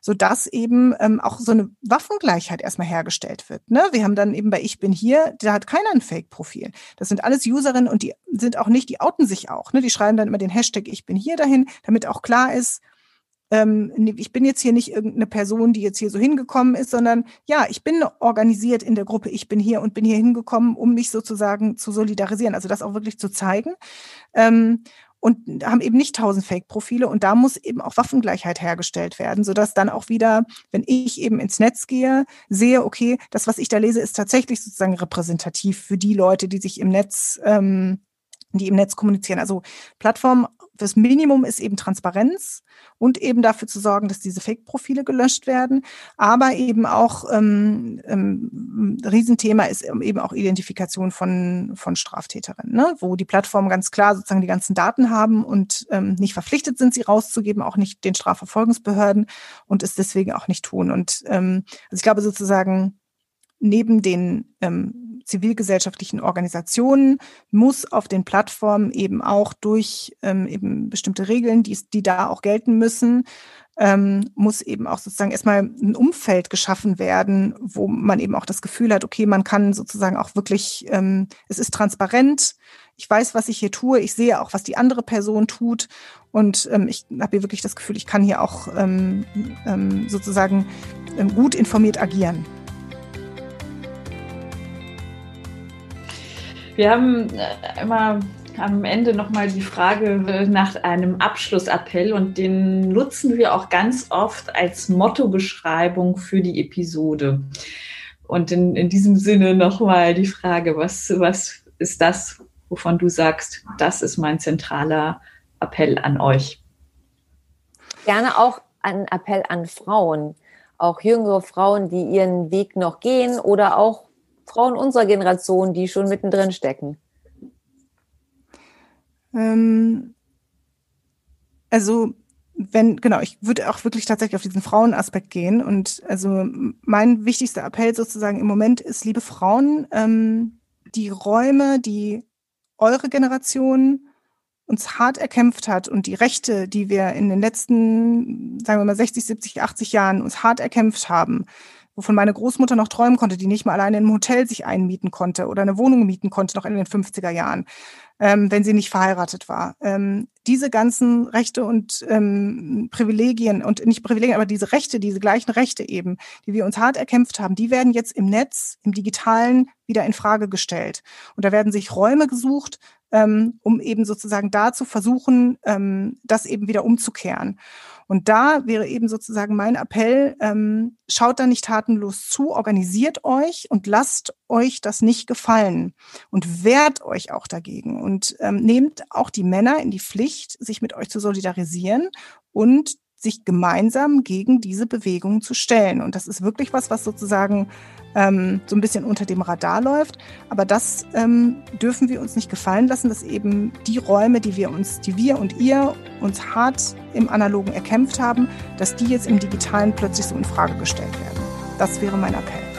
sodass eben ähm, auch so eine Waffengleichheit erstmal hergestellt wird. Ne? Wir haben dann eben bei Ich bin hier, da hat keiner ein Fake-Profil. Das sind alles Userinnen und die sind auch nicht, die outen sich auch. Ne? Die schreiben dann immer den Hashtag Ich bin hier dahin, damit auch klar ist, ähm, ich bin jetzt hier nicht irgendeine Person, die jetzt hier so hingekommen ist, sondern ja, ich bin organisiert in der Gruppe, ich bin hier und bin hier hingekommen, um mich sozusagen zu solidarisieren, also das auch wirklich zu zeigen. Und haben eben nicht tausend Fake-Profile. Und da muss eben auch Waffengleichheit hergestellt werden, sodass dann auch wieder, wenn ich eben ins Netz gehe, sehe, okay, das, was ich da lese, ist tatsächlich sozusagen repräsentativ für die Leute, die sich im Netz ähm, die im Netz kommunizieren. Also Plattform, das Minimum ist eben Transparenz und eben dafür zu sorgen, dass diese Fake-Profile gelöscht werden. Aber eben auch ähm, ähm, Riesenthema ist eben auch Identifikation von, von Straftäterinnen, ne? wo die Plattformen ganz klar sozusagen die ganzen Daten haben und ähm, nicht verpflichtet sind, sie rauszugeben, auch nicht den Strafverfolgungsbehörden und es deswegen auch nicht tun. Und ähm, also ich glaube sozusagen, neben den ähm, zivilgesellschaftlichen Organisationen muss auf den Plattformen eben auch durch ähm, eben bestimmte Regeln, die, die da auch gelten müssen, ähm, muss eben auch sozusagen erstmal ein Umfeld geschaffen werden, wo man eben auch das Gefühl hat, okay, man kann sozusagen auch wirklich, ähm, es ist transparent, ich weiß, was ich hier tue, ich sehe auch, was die andere Person tut. Und ähm, ich habe hier wirklich das Gefühl, ich kann hier auch ähm, ähm, sozusagen ähm, gut informiert agieren. Wir haben äh, immer am Ende nochmal die Frage nach einem Abschlussappell und den nutzen wir auch ganz oft als Mottobeschreibung für die Episode. Und in, in diesem Sinne nochmal die Frage, was, was ist das, wovon du sagst, das ist mein zentraler Appell an euch? Gerne auch ein Appell an Frauen, auch jüngere Frauen, die ihren Weg noch gehen oder auch Frauen unserer Generation, die schon mittendrin stecken? Ähm, also wenn, genau, ich würde auch wirklich tatsächlich auf diesen Frauenaspekt gehen. Und also mein wichtigster Appell sozusagen im Moment ist, liebe Frauen, ähm, die Räume, die eure Generation uns hart erkämpft hat und die Rechte, die wir in den letzten, sagen wir mal, 60, 70, 80 Jahren uns hart erkämpft haben, wovon meine Großmutter noch träumen konnte, die nicht mal alleine in einem Hotel sich einmieten konnte oder eine Wohnung mieten konnte, noch in den 50er Jahren, ähm, wenn sie nicht verheiratet war. Ähm, diese ganzen Rechte und ähm, Privilegien und nicht Privilegien, aber diese Rechte, diese gleichen Rechte eben, die wir uns hart erkämpft haben, die werden jetzt im Netz, im Digitalen wieder in Frage gestellt. Und da werden sich Räume gesucht, ähm, um eben sozusagen da zu versuchen, ähm, das eben wieder umzukehren. Und da wäre eben sozusagen mein Appell, ähm, schaut da nicht tatenlos zu, organisiert euch und lasst euch das nicht gefallen und wehrt euch auch dagegen. Und ähm, nehmt auch die Männer in die Pflicht, sich mit euch zu solidarisieren und sich gemeinsam gegen diese Bewegungen zu stellen. Und das ist wirklich was, was sozusagen ähm, so ein bisschen unter dem Radar läuft. Aber das ähm, dürfen wir uns nicht gefallen lassen, dass eben die Räume, die wir uns, die wir und ihr uns hart im Analogen erkämpft haben, dass die jetzt im Digitalen plötzlich so in Frage gestellt werden. Das wäre mein Appell.